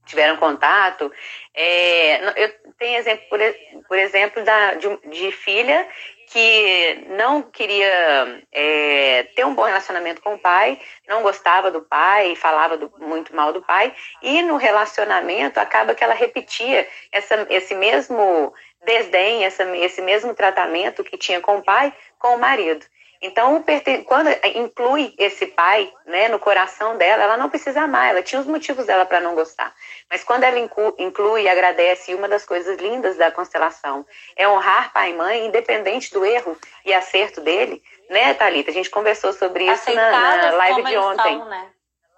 tiveram contato. É, eu tenho exemplo, por, por exemplo, da, de, de filha que não queria é, ter um bom relacionamento com o pai, não gostava do pai, falava do, muito mal do pai, e no relacionamento acaba que ela repetia essa, esse mesmo desdém, essa, esse mesmo tratamento que tinha com o pai, com o marido. Então, quando inclui esse pai né, no coração dela, ela não precisa amar, ela tinha os motivos dela para não gostar. Mas quando ela inclui e agradece, e uma das coisas lindas da constelação é honrar pai e mãe, independente do erro e acerto dele, né, Thalita? A gente conversou sobre isso na, na, live de ontem. São, né?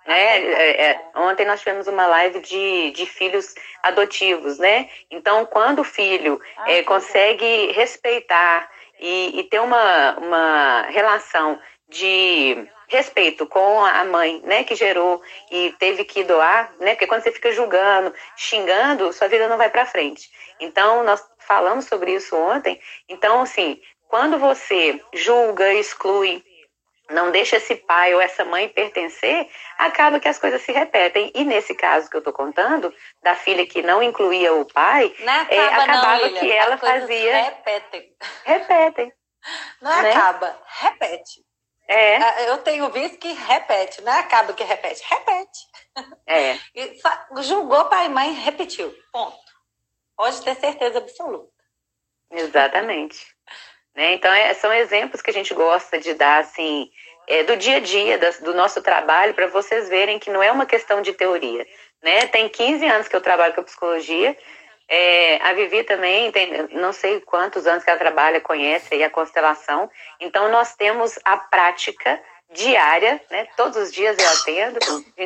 Né? É, é, ontem nós tivemos uma live de, de filhos adotivos, né? Então, quando o filho ah, é, consegue respeitar e, e ter uma, uma relação de respeito com a mãe, né, que gerou e teve que doar, né, porque quando você fica julgando, xingando, sua vida não vai para frente. Então, nós falamos sobre isso ontem. Então, assim, quando você julga, exclui, não deixa esse pai ou essa mãe pertencer, acaba que as coisas se repetem. E nesse caso que eu estou contando, da filha que não incluía o pai, não acaba, é, acabava não, que ela fazia. Repetem. Repetem. Não né? acaba, repete. É. Ah, eu tenho visto que repete, não acaba que repete, repete. É. E julgou pai e mãe, repetiu. Ponto. Pode ter certeza absoluta. Exatamente. Né? Então, é, são exemplos que a gente gosta de dar, assim, é, do dia a dia, das, do nosso trabalho, para vocês verem que não é uma questão de teoria. Né? Tem 15 anos que eu trabalho com psicologia, é, a Vivi também tem, não sei quantos anos que ela trabalha, conhece a constelação. Então, nós temos a prática diária, né? Todos os dias eu atendo.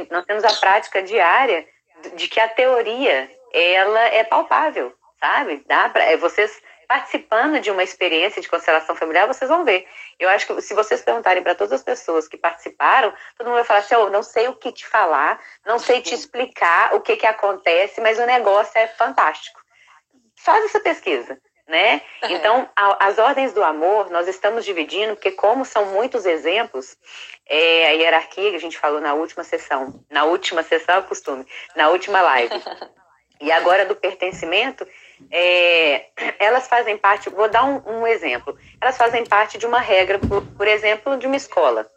Nós temos a prática diária de que a teoria, ela é palpável, sabe? Dá para é, vocês participando de uma experiência de constelação familiar, vocês vão ver. Eu acho que se vocês perguntarem para todas as pessoas que participaram, todo mundo vai falar assim: oh, não sei o que te falar, não sei te explicar o que, que acontece, mas o negócio é fantástico. Faz essa pesquisa. Né? É. Então, a, as ordens do amor, nós estamos dividindo, porque como são muitos exemplos, é, a hierarquia que a gente falou na última sessão, na última sessão é costume, na última live, e agora do pertencimento, é, elas fazem parte, vou dar um, um, exemplo, elas fazem parte de uma regra, por, por exemplo, de uma escola.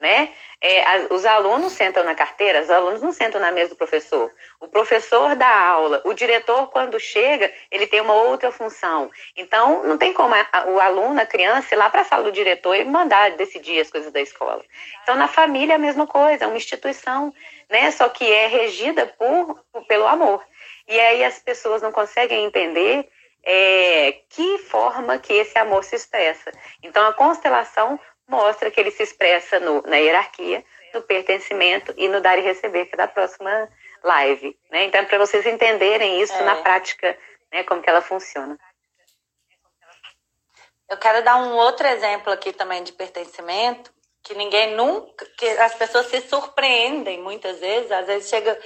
Né? É, as, os alunos sentam na carteira, os alunos não sentam na mesa do professor. O professor dá aula, o diretor, quando chega, ele tem uma outra função. Então, não tem como a, a, o aluno, a criança, ir lá para a sala do diretor e mandar decidir as coisas da escola. Então, na família a mesma coisa, é uma instituição, né? só que é regida por, por pelo amor. E aí as pessoas não conseguem entender é, que forma que esse amor se expressa. Então a constelação mostra que ele se expressa no, na hierarquia, no pertencimento e no dar e receber, que é da próxima live. Né? Então, é para vocês entenderem isso é. na prática, né, como que ela funciona. Eu quero dar um outro exemplo aqui também de pertencimento, que ninguém nunca, que as pessoas se surpreendem muitas vezes, às vezes chega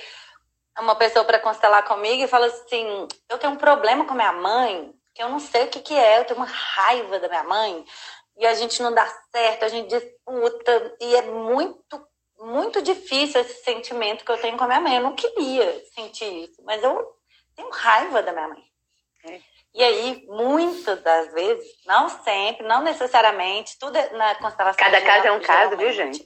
uma pessoa para constelar comigo e fala assim: eu tenho um problema com minha mãe, que eu não sei o que, que é, eu tenho uma raiva da minha mãe, e a gente não dá certo, a gente disputa, e é muito, muito difícil esse sentimento que eu tenho com a minha mãe. Eu não queria sentir isso, mas eu tenho raiva da minha mãe. E aí, muitas das vezes, não sempre, não necessariamente, tudo é na constelação. Cada caso é um caso, viu, gente?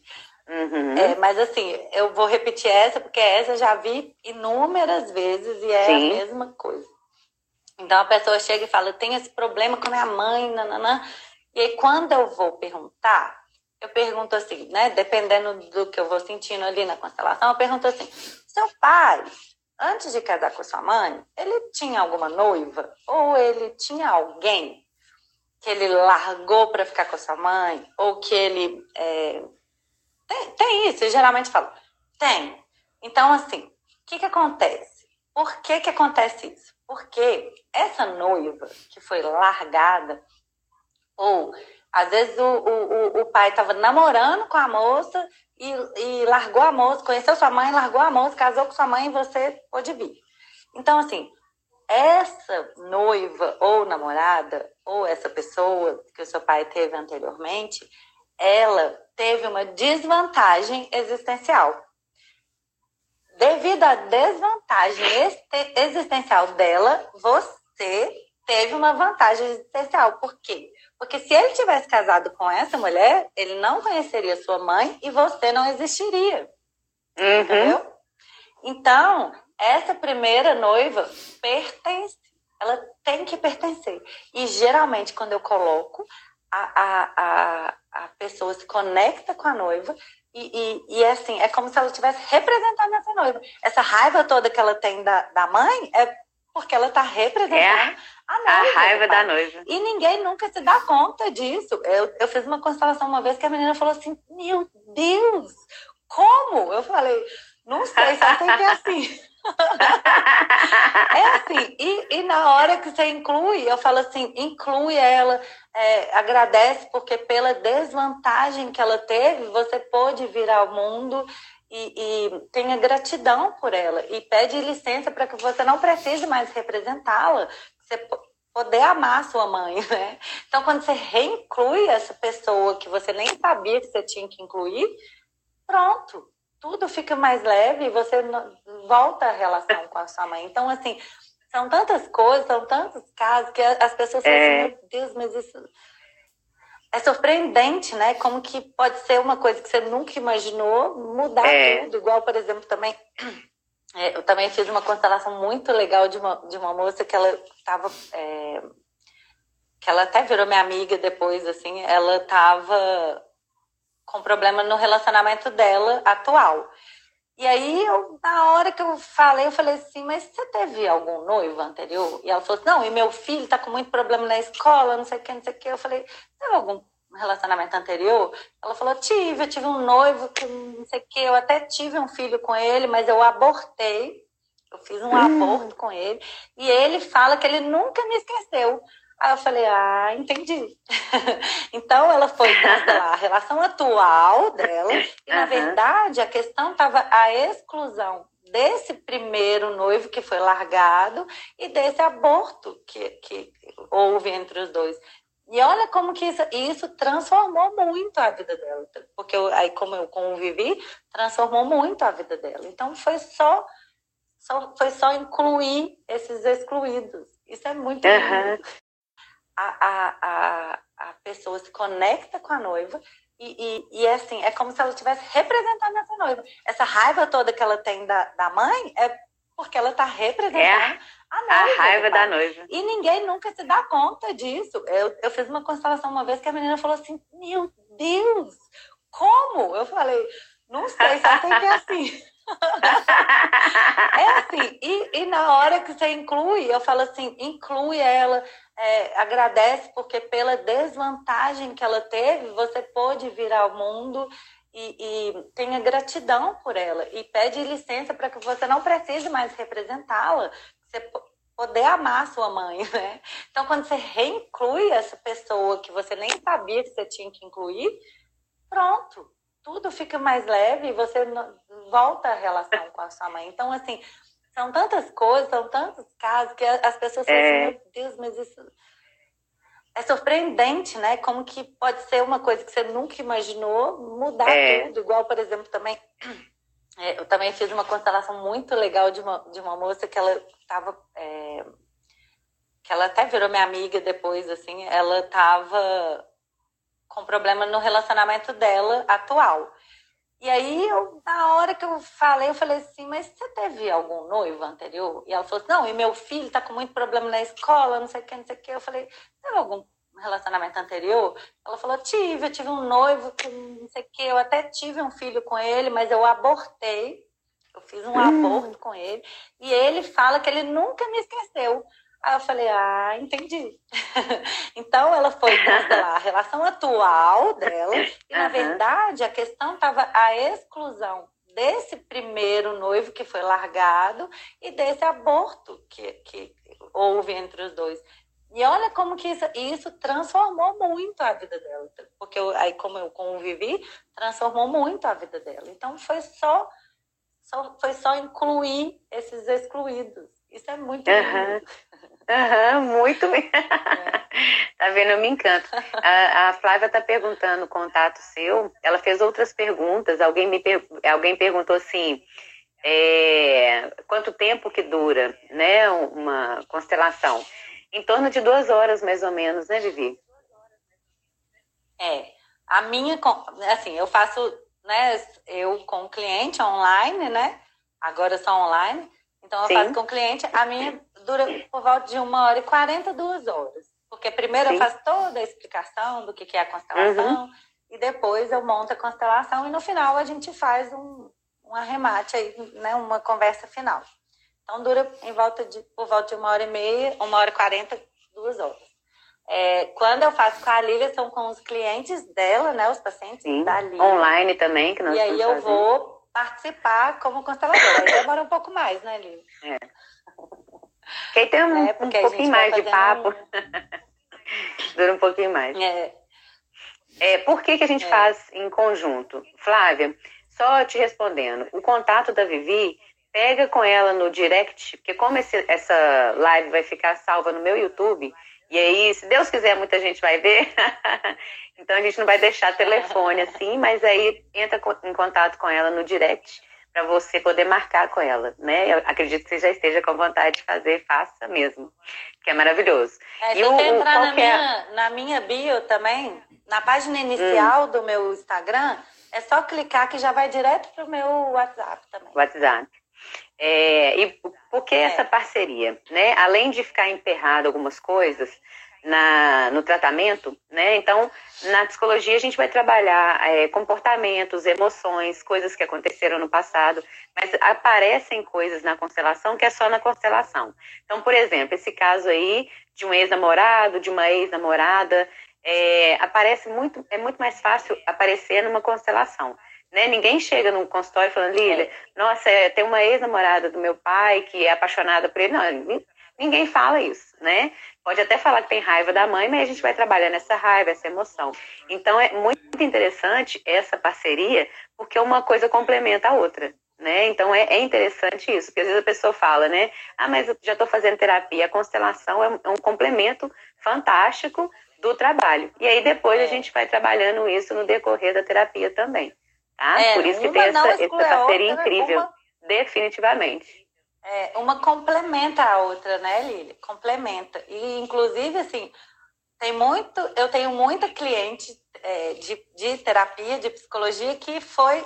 Uhum. É, mas assim, eu vou repetir essa, porque essa eu já vi inúmeras vezes e é Sim. a mesma coisa. Então a pessoa chega e fala, eu tenho esse problema com a minha mãe, nananã. E aí, quando eu vou perguntar, eu pergunto assim, né? Dependendo do que eu vou sentindo ali na constelação, eu pergunto assim: seu pai, antes de casar com sua mãe, ele tinha alguma noiva? Ou ele tinha alguém que ele largou para ficar com a sua mãe? Ou que ele. É... Tem, tem, isso, eu geralmente falo: tem. Então, assim, o que, que acontece? Por que, que acontece isso? Porque essa noiva que foi largada, ou às vezes o, o, o pai estava namorando com a moça e, e largou a moça, conheceu sua mãe, largou a moça, casou com sua mãe e você pôde vir. Então, assim, essa noiva ou namorada, ou essa pessoa que o seu pai teve anteriormente, ela teve uma desvantagem existencial. Devido à desvantagem existencial dela, você teve uma vantagem existencial. Por quê? Porque se ele tivesse casado com essa mulher, ele não conheceria sua mãe e você não existiria. Uhum. Entendeu? Então, essa primeira noiva pertence. Ela tem que pertencer. E geralmente, quando eu coloco, a, a, a, pessoa se conecta com a noiva e, e, e, é assim, é como se ela estivesse representando essa noiva. Essa raiva toda que ela tem da, da mãe é porque ela está representando é a, noiva, a raiva da noiva. E ninguém nunca se dá conta disso. Eu, eu fiz uma constelação uma vez que a menina falou assim: Meu Deus, como? Eu falei, não sei, só sei que é assim. é assim, e, e na hora que você inclui, eu falo assim, inclui ela, é, agradece, porque pela desvantagem que ela teve, você pôde vir ao mundo e, e tenha gratidão por ela e pede licença para que você não precise mais representá-la, você poder amar sua mãe, né? Então, quando você reinclui essa pessoa que você nem sabia que você tinha que incluir, pronto, tudo fica mais leve e você volta a relação com a sua mãe. Então, assim, são tantas coisas, são tantos casos que as pessoas é... falam assim, meu Deus, mas isso é surpreendente, né? Como que pode ser uma coisa que você nunca imaginou mudar é. tudo. Igual, por exemplo, também é, eu também fiz uma constelação muito legal de uma, de uma moça que ela estava é, que ela até virou minha amiga depois, assim, ela estava com problema no relacionamento dela atual. E aí, eu, na hora que eu falei, eu falei assim, mas você teve algum noivo anterior? E ela falou assim, não, e meu filho tá com muito problema na escola, não sei o que, não sei o que. Eu falei, teve algum relacionamento anterior? Ela falou, tive, eu tive um noivo que não sei o que, eu até tive um filho com ele, mas eu abortei. Eu fiz um hum. aborto com ele. E ele fala que ele nunca me esqueceu. Aí eu falei, ah, entendi. então ela foi cancelar a relação atual dela, e na verdade a questão estava a exclusão desse primeiro noivo que foi largado e desse aborto que, que houve entre os dois. E olha como que isso, isso transformou muito a vida dela. Porque eu, aí, como eu convivi, transformou muito a vida dela. Então foi só, só foi só incluir esses excluídos. Isso é muito uhum a, a, a, pessoa se conecta com a noiva e, e, e, é assim, é como se ela estivesse representando essa noiva. Essa raiva toda que ela tem da, da mãe é porque ela está representando é a noiva. A raiva da noiva. E ninguém nunca se dá conta disso. Eu, eu fiz uma constelação uma vez que a menina falou assim: Meu Deus, como? Eu falei, não sei, só sei que é assim. é assim, e, e na hora que você inclui, eu falo assim, inclui ela, é, agradece porque pela desvantagem que ela teve, você pôde vir ao mundo e, e tenha gratidão por ela e pede licença para que você não precise mais representá-la, você poder amar sua mãe, né? Então, quando você reinclui essa pessoa que você nem sabia que você tinha que incluir, pronto, tudo fica mais leve e você volta a relação com a sua mãe. Então, assim, são tantas coisas, são tantos casos que as pessoas falam assim, é... assim, meu Deus, mas isso. é surpreendente, né? Como que pode ser uma coisa que você nunca imaginou mudar é. tudo. Igual, por exemplo, também é, eu também fiz uma constelação muito legal de uma, de uma moça que ela estava é, que ela até virou minha amiga depois, assim, ela estava com problema no relacionamento dela atual. E aí, eu, na hora que eu falei, eu falei assim, mas você teve algum noivo anterior? E ela falou assim, não, e meu filho tá com muito problema na escola, não sei o que, não sei o que. Eu falei, teve algum relacionamento anterior? Ela falou, tive, eu tive um noivo com não sei o que, eu até tive um filho com ele, mas eu abortei, eu fiz um hum. aborto com ele, e ele fala que ele nunca me esqueceu. Aí eu falei, ah, entendi. então ela foi constelar a relação atual dela, e na uhum. verdade a questão estava a exclusão desse primeiro noivo que foi largado e desse aborto que, que houve entre os dois. E olha como que isso, isso transformou muito a vida dela. Porque eu, aí, como eu convivi, transformou muito a vida dela. Então, foi só, só foi só incluir esses excluídos. Isso é muito uhum. Uhum, muito bem. É. tá vendo? Eu me encanto. A, a Flávia está perguntando o contato seu. Ela fez outras perguntas. Alguém me per... alguém perguntou assim: é... quanto tempo que dura, né? Uma constelação? Em torno de duas horas, mais ou menos, né, Vivi? É. A minha, assim, eu faço, né? Eu com cliente online, né? Agora só online. Então, eu Sim. faço com o cliente, a minha dura por volta de uma hora e quarenta, duas horas. Porque primeiro Sim. eu faço toda a explicação do que é a constelação, uhum. e depois eu monto a constelação, e no final a gente faz um, um arremate aí, né, uma conversa final. Então, dura em volta de, por volta de uma hora e meia, uma hora e quarenta, duas horas. É, quando eu faço com a Lívia, são com os clientes dela, né, os pacientes Sim. da Lívia. Online também, que nós E aí eu fazendo. vou participar como consteladora. Aí demora um pouco mais, né, Lívia? É. Que aí tem um, é, um pouquinho mais de papo. Dura um pouquinho mais. É. É, por que, que a gente é. faz em conjunto? Flávia, só te respondendo, o contato da Vivi, pega com ela no direct, porque como esse, essa live vai ficar salva no meu YouTube, e aí, se Deus quiser, muita gente vai ver. então a gente não vai deixar telefone assim, mas aí entra em contato com ela no direct para você poder marcar com ela, né? Eu acredito que você já esteja com vontade de fazer, faça mesmo, que é maravilhoso. É, e se você entrar na, minha, na minha bio também, na página inicial hum. do meu Instagram, é só clicar que já vai direto para o meu WhatsApp também. WhatsApp. É, e por que é. essa parceria? Né? Além de ficar emperrado algumas coisas na, no tratamento, né? Então, na psicologia a gente vai trabalhar é, comportamentos, emoções, coisas que aconteceram no passado, mas aparecem coisas na constelação que é só na constelação. Então, por exemplo, esse caso aí de um ex-namorado, de uma ex-namorada, é, aparece muito, é muito mais fácil aparecer numa constelação. Né? Ninguém chega num consultório falando, Lília, nossa, é, tem uma ex-namorada do meu pai que é apaixonada por ele. Não, ninguém fala isso, né? Pode até falar que tem raiva da mãe, mas a gente vai trabalhar nessa raiva, essa emoção. Então é muito interessante essa parceria, porque uma coisa complementa a outra. Né? Então é, é interessante isso, porque às vezes a pessoa fala, né? Ah, mas eu já estou fazendo terapia. A constelação é um, é um complemento fantástico do trabalho. E aí depois a é. gente vai trabalhando isso no decorrer da terapia também. Tá? É, Por isso que tem essa, essa parceria outra, incrível. Uma... Definitivamente. É, uma complementa a outra, né, Lili? Complementa. E, inclusive, assim, tem muito, eu tenho muita cliente é, de, de terapia, de psicologia, que foi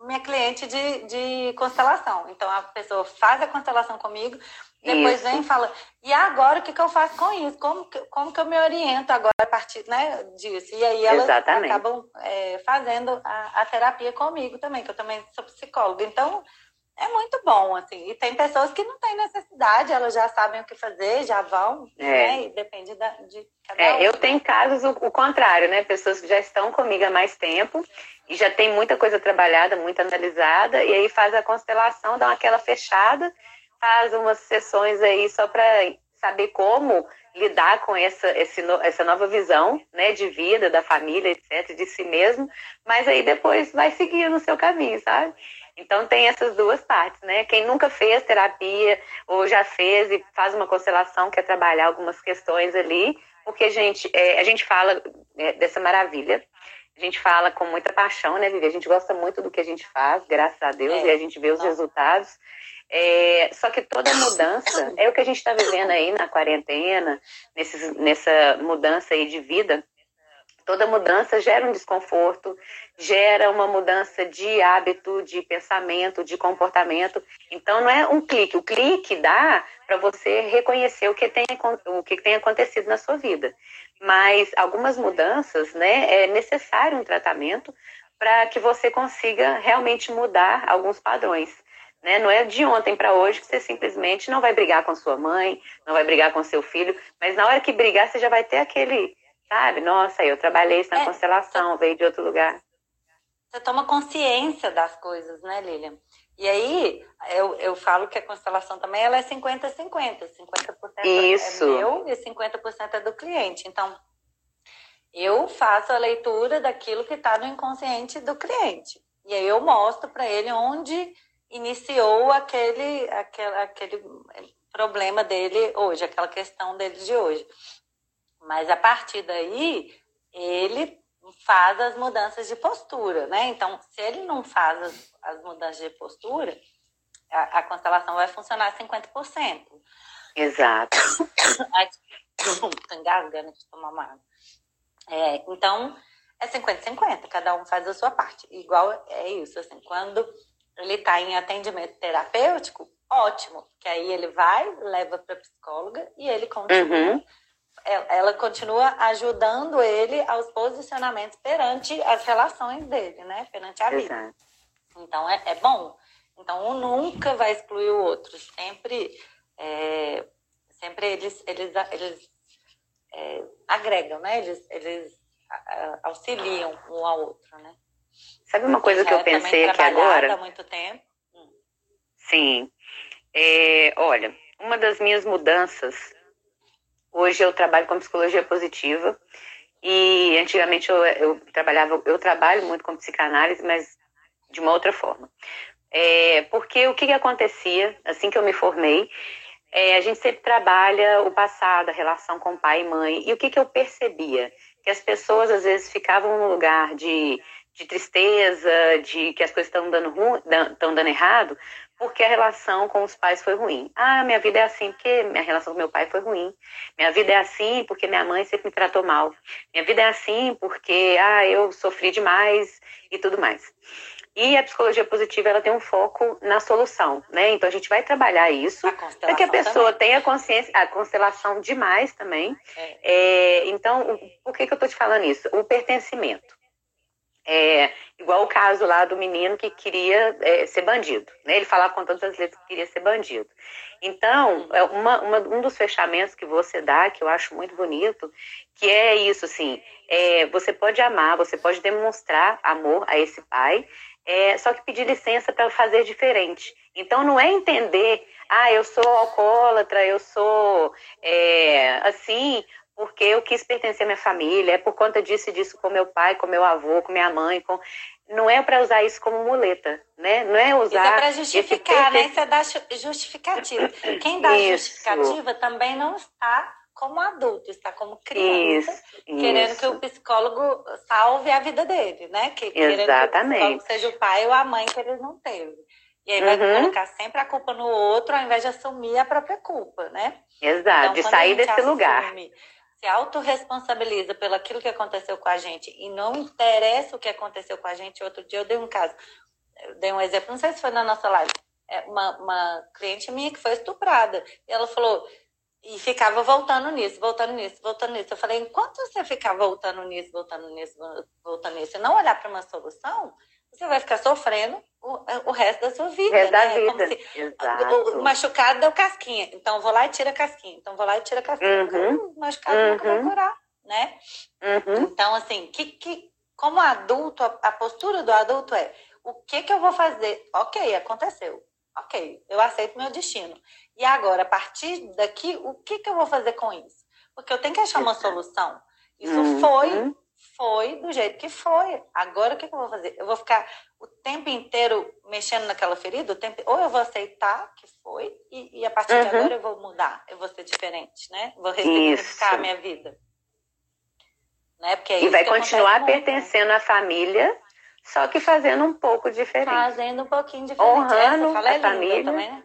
minha cliente de, de constelação. Então, a pessoa faz a constelação comigo, depois isso. vem e fala, e agora o que, que eu faço com isso? Como que, como que eu me oriento agora a partir né, disso? E aí elas Exatamente. acabam é, fazendo a, a, terapia comigo também, que eu também sou psicóloga. Então, é muito bom, assim. E tem pessoas que não têm necessidade, elas já sabem o que fazer, já vão, é. né? E depende da, de cada é, um. Eu tenho casos o, o, contrário, né? Pessoas que já estão comigo há mais tempo e já tem muita coisa trabalhada, muito analisada, e aí faz a constelação, dá aquela fechada faz umas sessões aí só para saber como lidar com essa, esse, essa nova visão né, de vida, da família, etc., de si mesmo, mas aí depois vai seguir no seu caminho, sabe? Então tem essas duas partes, né? Quem nunca fez terapia ou já fez e faz uma constelação, quer trabalhar algumas questões ali, porque, gente, é, a gente fala é, dessa maravilha, a gente fala com muita paixão, né, Vivi? A gente gosta muito do que a gente faz, graças a Deus, é. e a gente vê os resultados. É, só que toda mudança, é o que a gente está vivendo aí na quarentena, nesses, nessa mudança aí de vida, toda mudança gera um desconforto, gera uma mudança de hábito, de pensamento, de comportamento. Então não é um clique, o clique dá para você reconhecer o que tem o que tem acontecido na sua vida. Mas algumas mudanças, né, é necessário um tratamento para que você consiga realmente mudar alguns padrões. Né? Não é de ontem para hoje que você simplesmente não vai brigar com sua mãe, não vai brigar com seu filho, mas na hora que brigar você já vai ter aquele, sabe? Nossa, eu trabalhei isso na é, constelação, veio de outro lugar. Você toma consciência das coisas, né, Lilian? E aí, eu, eu falo que a constelação também ela é 50-50. 50%, 50 Isso. é meu e 50% é do cliente. Então, eu faço a leitura daquilo que está no inconsciente do cliente. E aí eu mostro para ele onde iniciou aquele, aquele, aquele problema dele hoje, aquela questão dele de hoje. Mas a partir daí, ele faz as mudanças de postura, né? Então, se ele não faz as, as mudanças de postura, a, a, constelação vai funcionar 50%. Exato. Estou engasgando de tomar uma água. É, então, é 50-50, cada um faz a sua parte. Igual é isso, assim, quando ele está em atendimento terapêutico, ótimo, que aí ele vai, leva para psicóloga e ele continua. Uhum. Ela continua ajudando ele aos posicionamentos perante as relações dele, né? Perante a vida. Exato. Então é, é, bom. Então um nunca vai excluir o outro. Sempre, é, sempre eles, eles, eles é, agregam, né? Eles, eles auxiliam um ao outro, né? Sabe uma coisa que eu pensei aqui agora? Há muito tempo. Hum. Sim. É, olha, uma das minhas mudanças, hoje eu trabalho com psicologia positiva e antigamente eu, eu trabalhava, eu trabalho muito com psicanálise, mas de uma outra forma. É, porque o que, que acontecia assim que eu me formei? É, a gente sempre trabalha o passado, a relação com pai e mãe. E o que, que eu percebia? Que as pessoas às vezes ficavam no lugar de de tristeza, de que as coisas estão dando, estão dando errado, porque a relação com os pais foi ruim. Ah, minha vida é assim porque minha relação com meu pai foi ruim. Minha vida é assim porque minha mãe sempre me tratou mal. Minha vida é assim porque ah, eu sofri demais e tudo mais. E a psicologia positiva ela tem um foco na solução, né? Então a gente vai trabalhar isso para que a pessoa também. tenha consciência, a constelação demais também. É. É, então, por que, que eu estou te falando isso? O pertencimento. É, igual o caso lá do menino que queria é, ser bandido. Né? Ele falava com todas as letras que queria ser bandido. Então, é uma, uma, um dos fechamentos que você dá, que eu acho muito bonito, que é isso, assim, é, você pode amar, você pode demonstrar amor a esse pai, é, só que pedir licença para fazer diferente. Então, não é entender, ah, eu sou alcoólatra, eu sou é, assim, porque eu quis pertencer à minha família, é por conta disso e disso com meu pai, com meu avô, com minha mãe, com não é para usar isso como muleta, né? Não é usar. Isso é para justificar, né? Isso é dar justificativa. Quem dá isso. justificativa também não está como adulto, está como criança, isso, querendo isso. que o psicólogo salve a vida dele, né? Que, Exatamente. Querendo que seja o pai ou a mãe que ele não teve. E aí vai uhum. colocar sempre a culpa no outro, ao invés de assumir a própria culpa, né? Exato, então, de sair desse assume, lugar se autorresponsabiliza pelo aquilo que aconteceu com a gente e não interessa o que aconteceu com a gente. Outro dia eu dei um caso, eu dei um exemplo, não sei se foi na nossa live, é uma, uma cliente minha que foi estuprada. E ela falou, e ficava voltando nisso, voltando nisso, voltando nisso. Eu falei, enquanto você ficar voltando nisso, voltando nisso, voltando nisso, e não olhar para uma solução, você vai ficar sofrendo o, o resto da sua vida. Resto né? da vida. Se, Exato. O, o, machucado deu casquinha, então vou lá e tira a casquinha. Então vou lá e tira a casquinha. Uhum. O machucado uhum. nunca vai curar, né? Uhum. Então, assim, que, que, como adulto, a, a, postura do adulto é o que, que eu vou fazer? Ok, aconteceu. Ok, eu aceito meu destino. E agora, a partir daqui, o que, que eu vou fazer com isso? Porque eu tenho que achar uma solução. Isso uhum. foi foi do jeito que foi. Agora o que, que eu vou fazer? Eu vou ficar o tempo inteiro mexendo naquela ferida? Tempo... Ou eu vou aceitar que foi e, e a partir uhum. de agora eu vou mudar, eu vou ser diferente, né? Vou ressignificar a minha vida. Né? Porque é e vai continuar pertencendo à família, só que fazendo um pouco diferente. Fazendo um pouquinho diferente. Honrando Essa fala é a família. Também, né?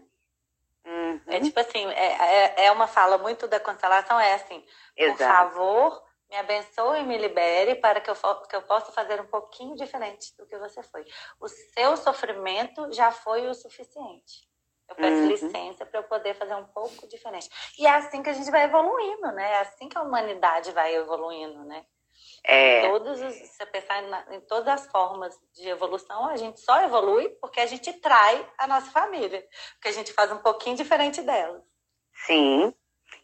Uhum. É tipo assim, é, é, é uma fala muito da constelação, é assim, Exato. por favor, me abençoe e me libere para que eu, que eu possa fazer um pouquinho diferente do que você foi. O seu sofrimento já foi o suficiente. Eu peço Uhum. licença para eu poder fazer um pouco diferente. E é assim que a gente vai evoluindo, né? É assim que a humanidade vai evoluindo, né? É, Todos os, se você pensar na- em todas as formas de evolução, a gente só evolui porque a gente trai a nossa família. Porque a gente faz um pouquinho diferente delas. sim.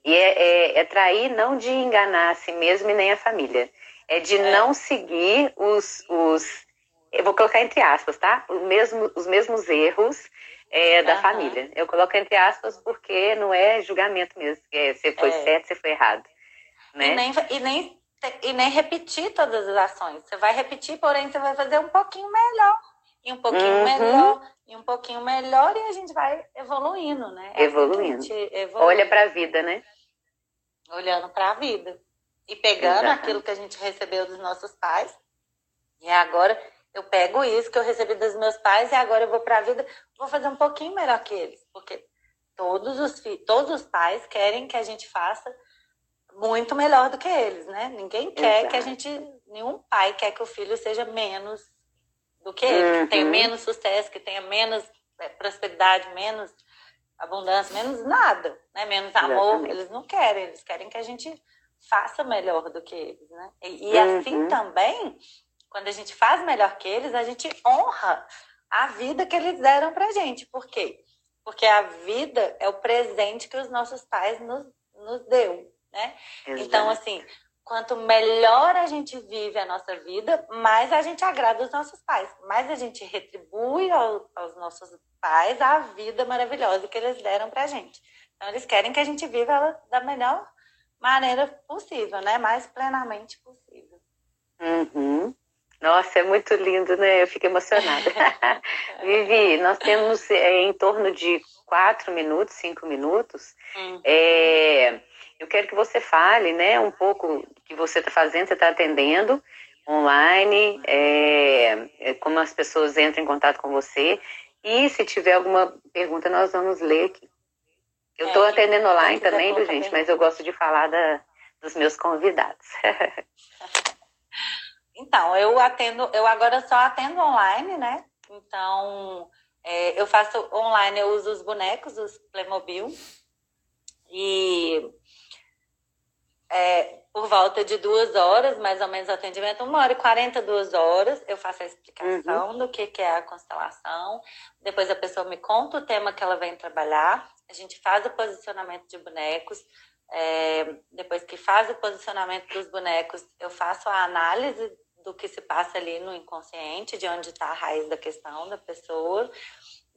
E é, é, é trair não de enganar a si mesmo e nem a família. É de É. não seguir os, os. Eu vou colocar entre aspas, tá? Os mesmos, os mesmos erros é, da Aham. família. Eu coloco entre aspas porque não é julgamento mesmo. É, você foi É. certo, você foi errado. Né? E, nem, e, nem, e nem repetir todas as ações. Você vai repetir, porém você vai fazer um pouquinho melhor. E um pouquinho Uhum. melhor, e um pouquinho melhor, e a gente vai evoluindo, né? É assim Evoluindo. gente evolui, Olha para a vida, né? Olhando para a vida. E pegando Exatamente. aquilo que a gente recebeu dos nossos pais. E agora eu pego isso que eu recebi dos meus pais e agora eu vou para a vida, vou fazer um pouquinho melhor que eles. Porque todos os, todos os pais querem que a gente faça muito melhor do que eles, né? Ninguém quer Exato. que a gente. Nenhum pai quer que o filho seja menos do que ele, que tenha Uhum. menos sucesso, que tenha menos eh, prosperidade, menos abundância, menos nada, né? Menos amor. Exatamente. Eles não querem, eles querem que a gente faça melhor do que eles, né? E, e Uhum. assim também, quando a gente faz melhor que eles, a gente honra a vida que eles deram pra gente. Por quê? Porque a vida é o presente que os nossos pais nos, nos deu, né? Então, assim, quanto melhor a gente vive a nossa vida, mais a gente agrada os nossos pais, mais a gente retribui ao- aos nossos a vida maravilhosa que eles deram pra gente. Então, eles querem que a gente viva ela da melhor maneira possível, né? Mais plenamente possível. Uhum. Nossa, é muito lindo, né? Eu fico emocionada. Vivi, nós temos é, em torno de quatro minutos, cinco minutos. Hum. É, eu quero que você fale, né, um pouco do que você está fazendo, você está atendendo online, é, é, como as pessoas entram em contato com você. E se tiver alguma pergunta, nós vamos ler aqui. Eu É, estou quem- atendendo online também, viu, gente? pergunta. Mas eu gosto de falar da, dos meus convidados. Então, eu atendo, eu agora só atendo online, né? Então, é, eu faço online, eu uso os bonecos, os Playmobil. E é, por volta de duas horas, mais ou menos, o atendimento, uma hora e quarenta, duas horas, eu faço a explicação do que, que é a constelação. Depois a pessoa me conta o tema que ela vem trabalhar. A gente faz o posicionamento de bonecos. É, depois que faz o posicionamento dos bonecos, eu faço a análise do que se passa ali no inconsciente, de onde está a raiz da questão da pessoa.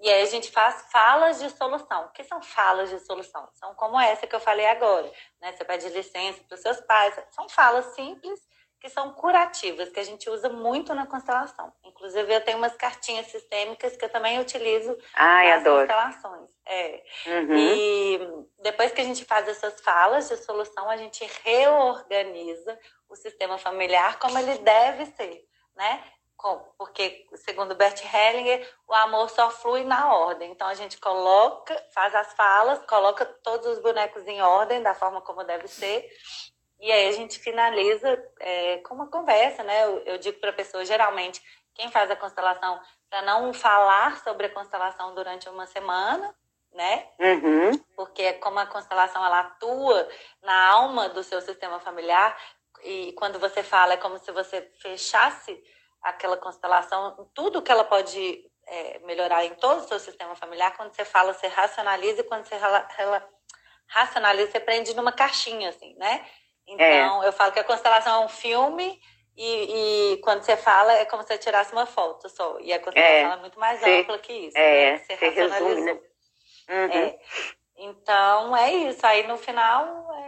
E aí a gente faz falas de solução. O que são falas de solução? São como essa que eu falei agora, né? Você pede licença para os seus pais. São falas simples que são curativas, que a gente usa muito na constelação. Inclusive, eu tenho umas cartinhas sistêmicas que eu também utilizo Ai, nas adoro. constelações. É. Uhum. E depois que a gente faz essas falas de solução, a gente reorganiza o sistema familiar como ele deve ser, né? Porque, segundo Bert Hellinger, o amor só flui na ordem. Então, a gente coloca, faz as falas, coloca todos os bonecos em ordem, da forma como deve ser, e aí a gente finaliza é, com uma conversa, né? Eu, eu digo para a pessoa, geralmente, quem faz a constelação, para não falar sobre a constelação durante uma semana, né? Uhum. porque como a constelação ela atua na alma do seu sistema familiar e quando você fala é como se você fechasse aquela constelação, tudo que ela pode é, melhorar em todo o seu sistema familiar, quando você fala, você racionaliza e quando você rela- rela- racionaliza, você prende numa caixinha, assim, né? Então, eu falo que a constelação é um filme e, e quando você fala é como se você tirasse uma foto só. E a constelação é, muito mais Você- ampla que isso. é, né? Você você resume, racionalizou. né? Uhum. É. Então, é isso. Aí, no final, é, é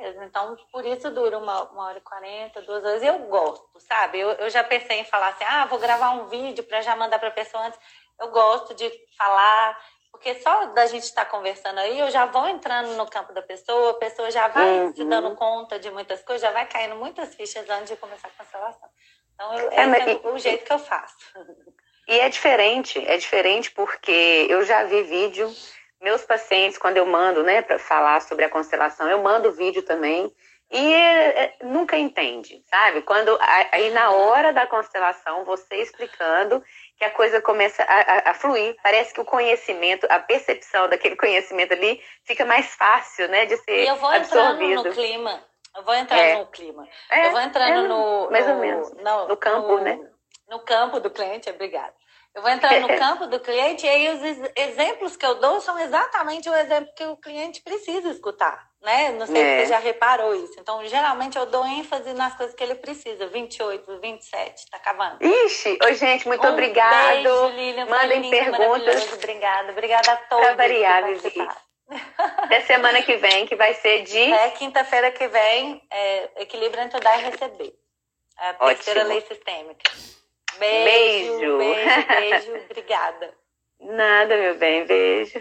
mesmo. Então, por isso dura uma, uma hora e quarenta, duas horas. E eu gosto, sabe? Eu, eu já pensei em falar assim, ah, vou gravar um vídeo para já mandar para a pessoa antes. Eu gosto de falar Porque só da gente estar tá conversando aí, eu já vou entrando no campo da pessoa, a pessoa já vai uhum. se dando conta de muitas coisas, já vai caindo muitas fichas antes de começar a constelação. Então, eu, é, é o jeito que eu faço. E é diferente, é diferente porque eu já vi vídeo, meus pacientes, quando eu mando, né, para falar sobre a constelação, eu mando vídeo também e é, nunca entende, sabe? Quando aí na hora da constelação, você explicando que a coisa começa a, a, a, fluir, parece que o conhecimento, a percepção daquele conhecimento ali fica mais fácil, né, de ser e eu vou absorvido. entrando no clima, eu vou entrando é. no clima, é, eu vou entrando é, no, mais no, ou menos, no, no campo, no, né? No campo do cliente, obrigada. Eu vou entrar no campo do cliente e aí os exemplos que eu dou são exatamente o exemplo que o cliente precisa escutar, né? Não sei é. se você já reparou isso. Então, geralmente eu dou ênfase nas coisas que ele precisa. 28, 27, tá acabando. Ixi, oi gente, muito um obrigado. Beijo, Lilian. Mandem perguntas. Obrigada. Obrigada a todos. Pra variar. Até semana que vem, que vai ser de... É, quinta-feira que vem, é, equilíbrio entre dar e receber. A terceira Ótimo. lei sistêmica. Beijo, beijo, beijo, beijo. Obrigada. Nada, meu bem, beijo.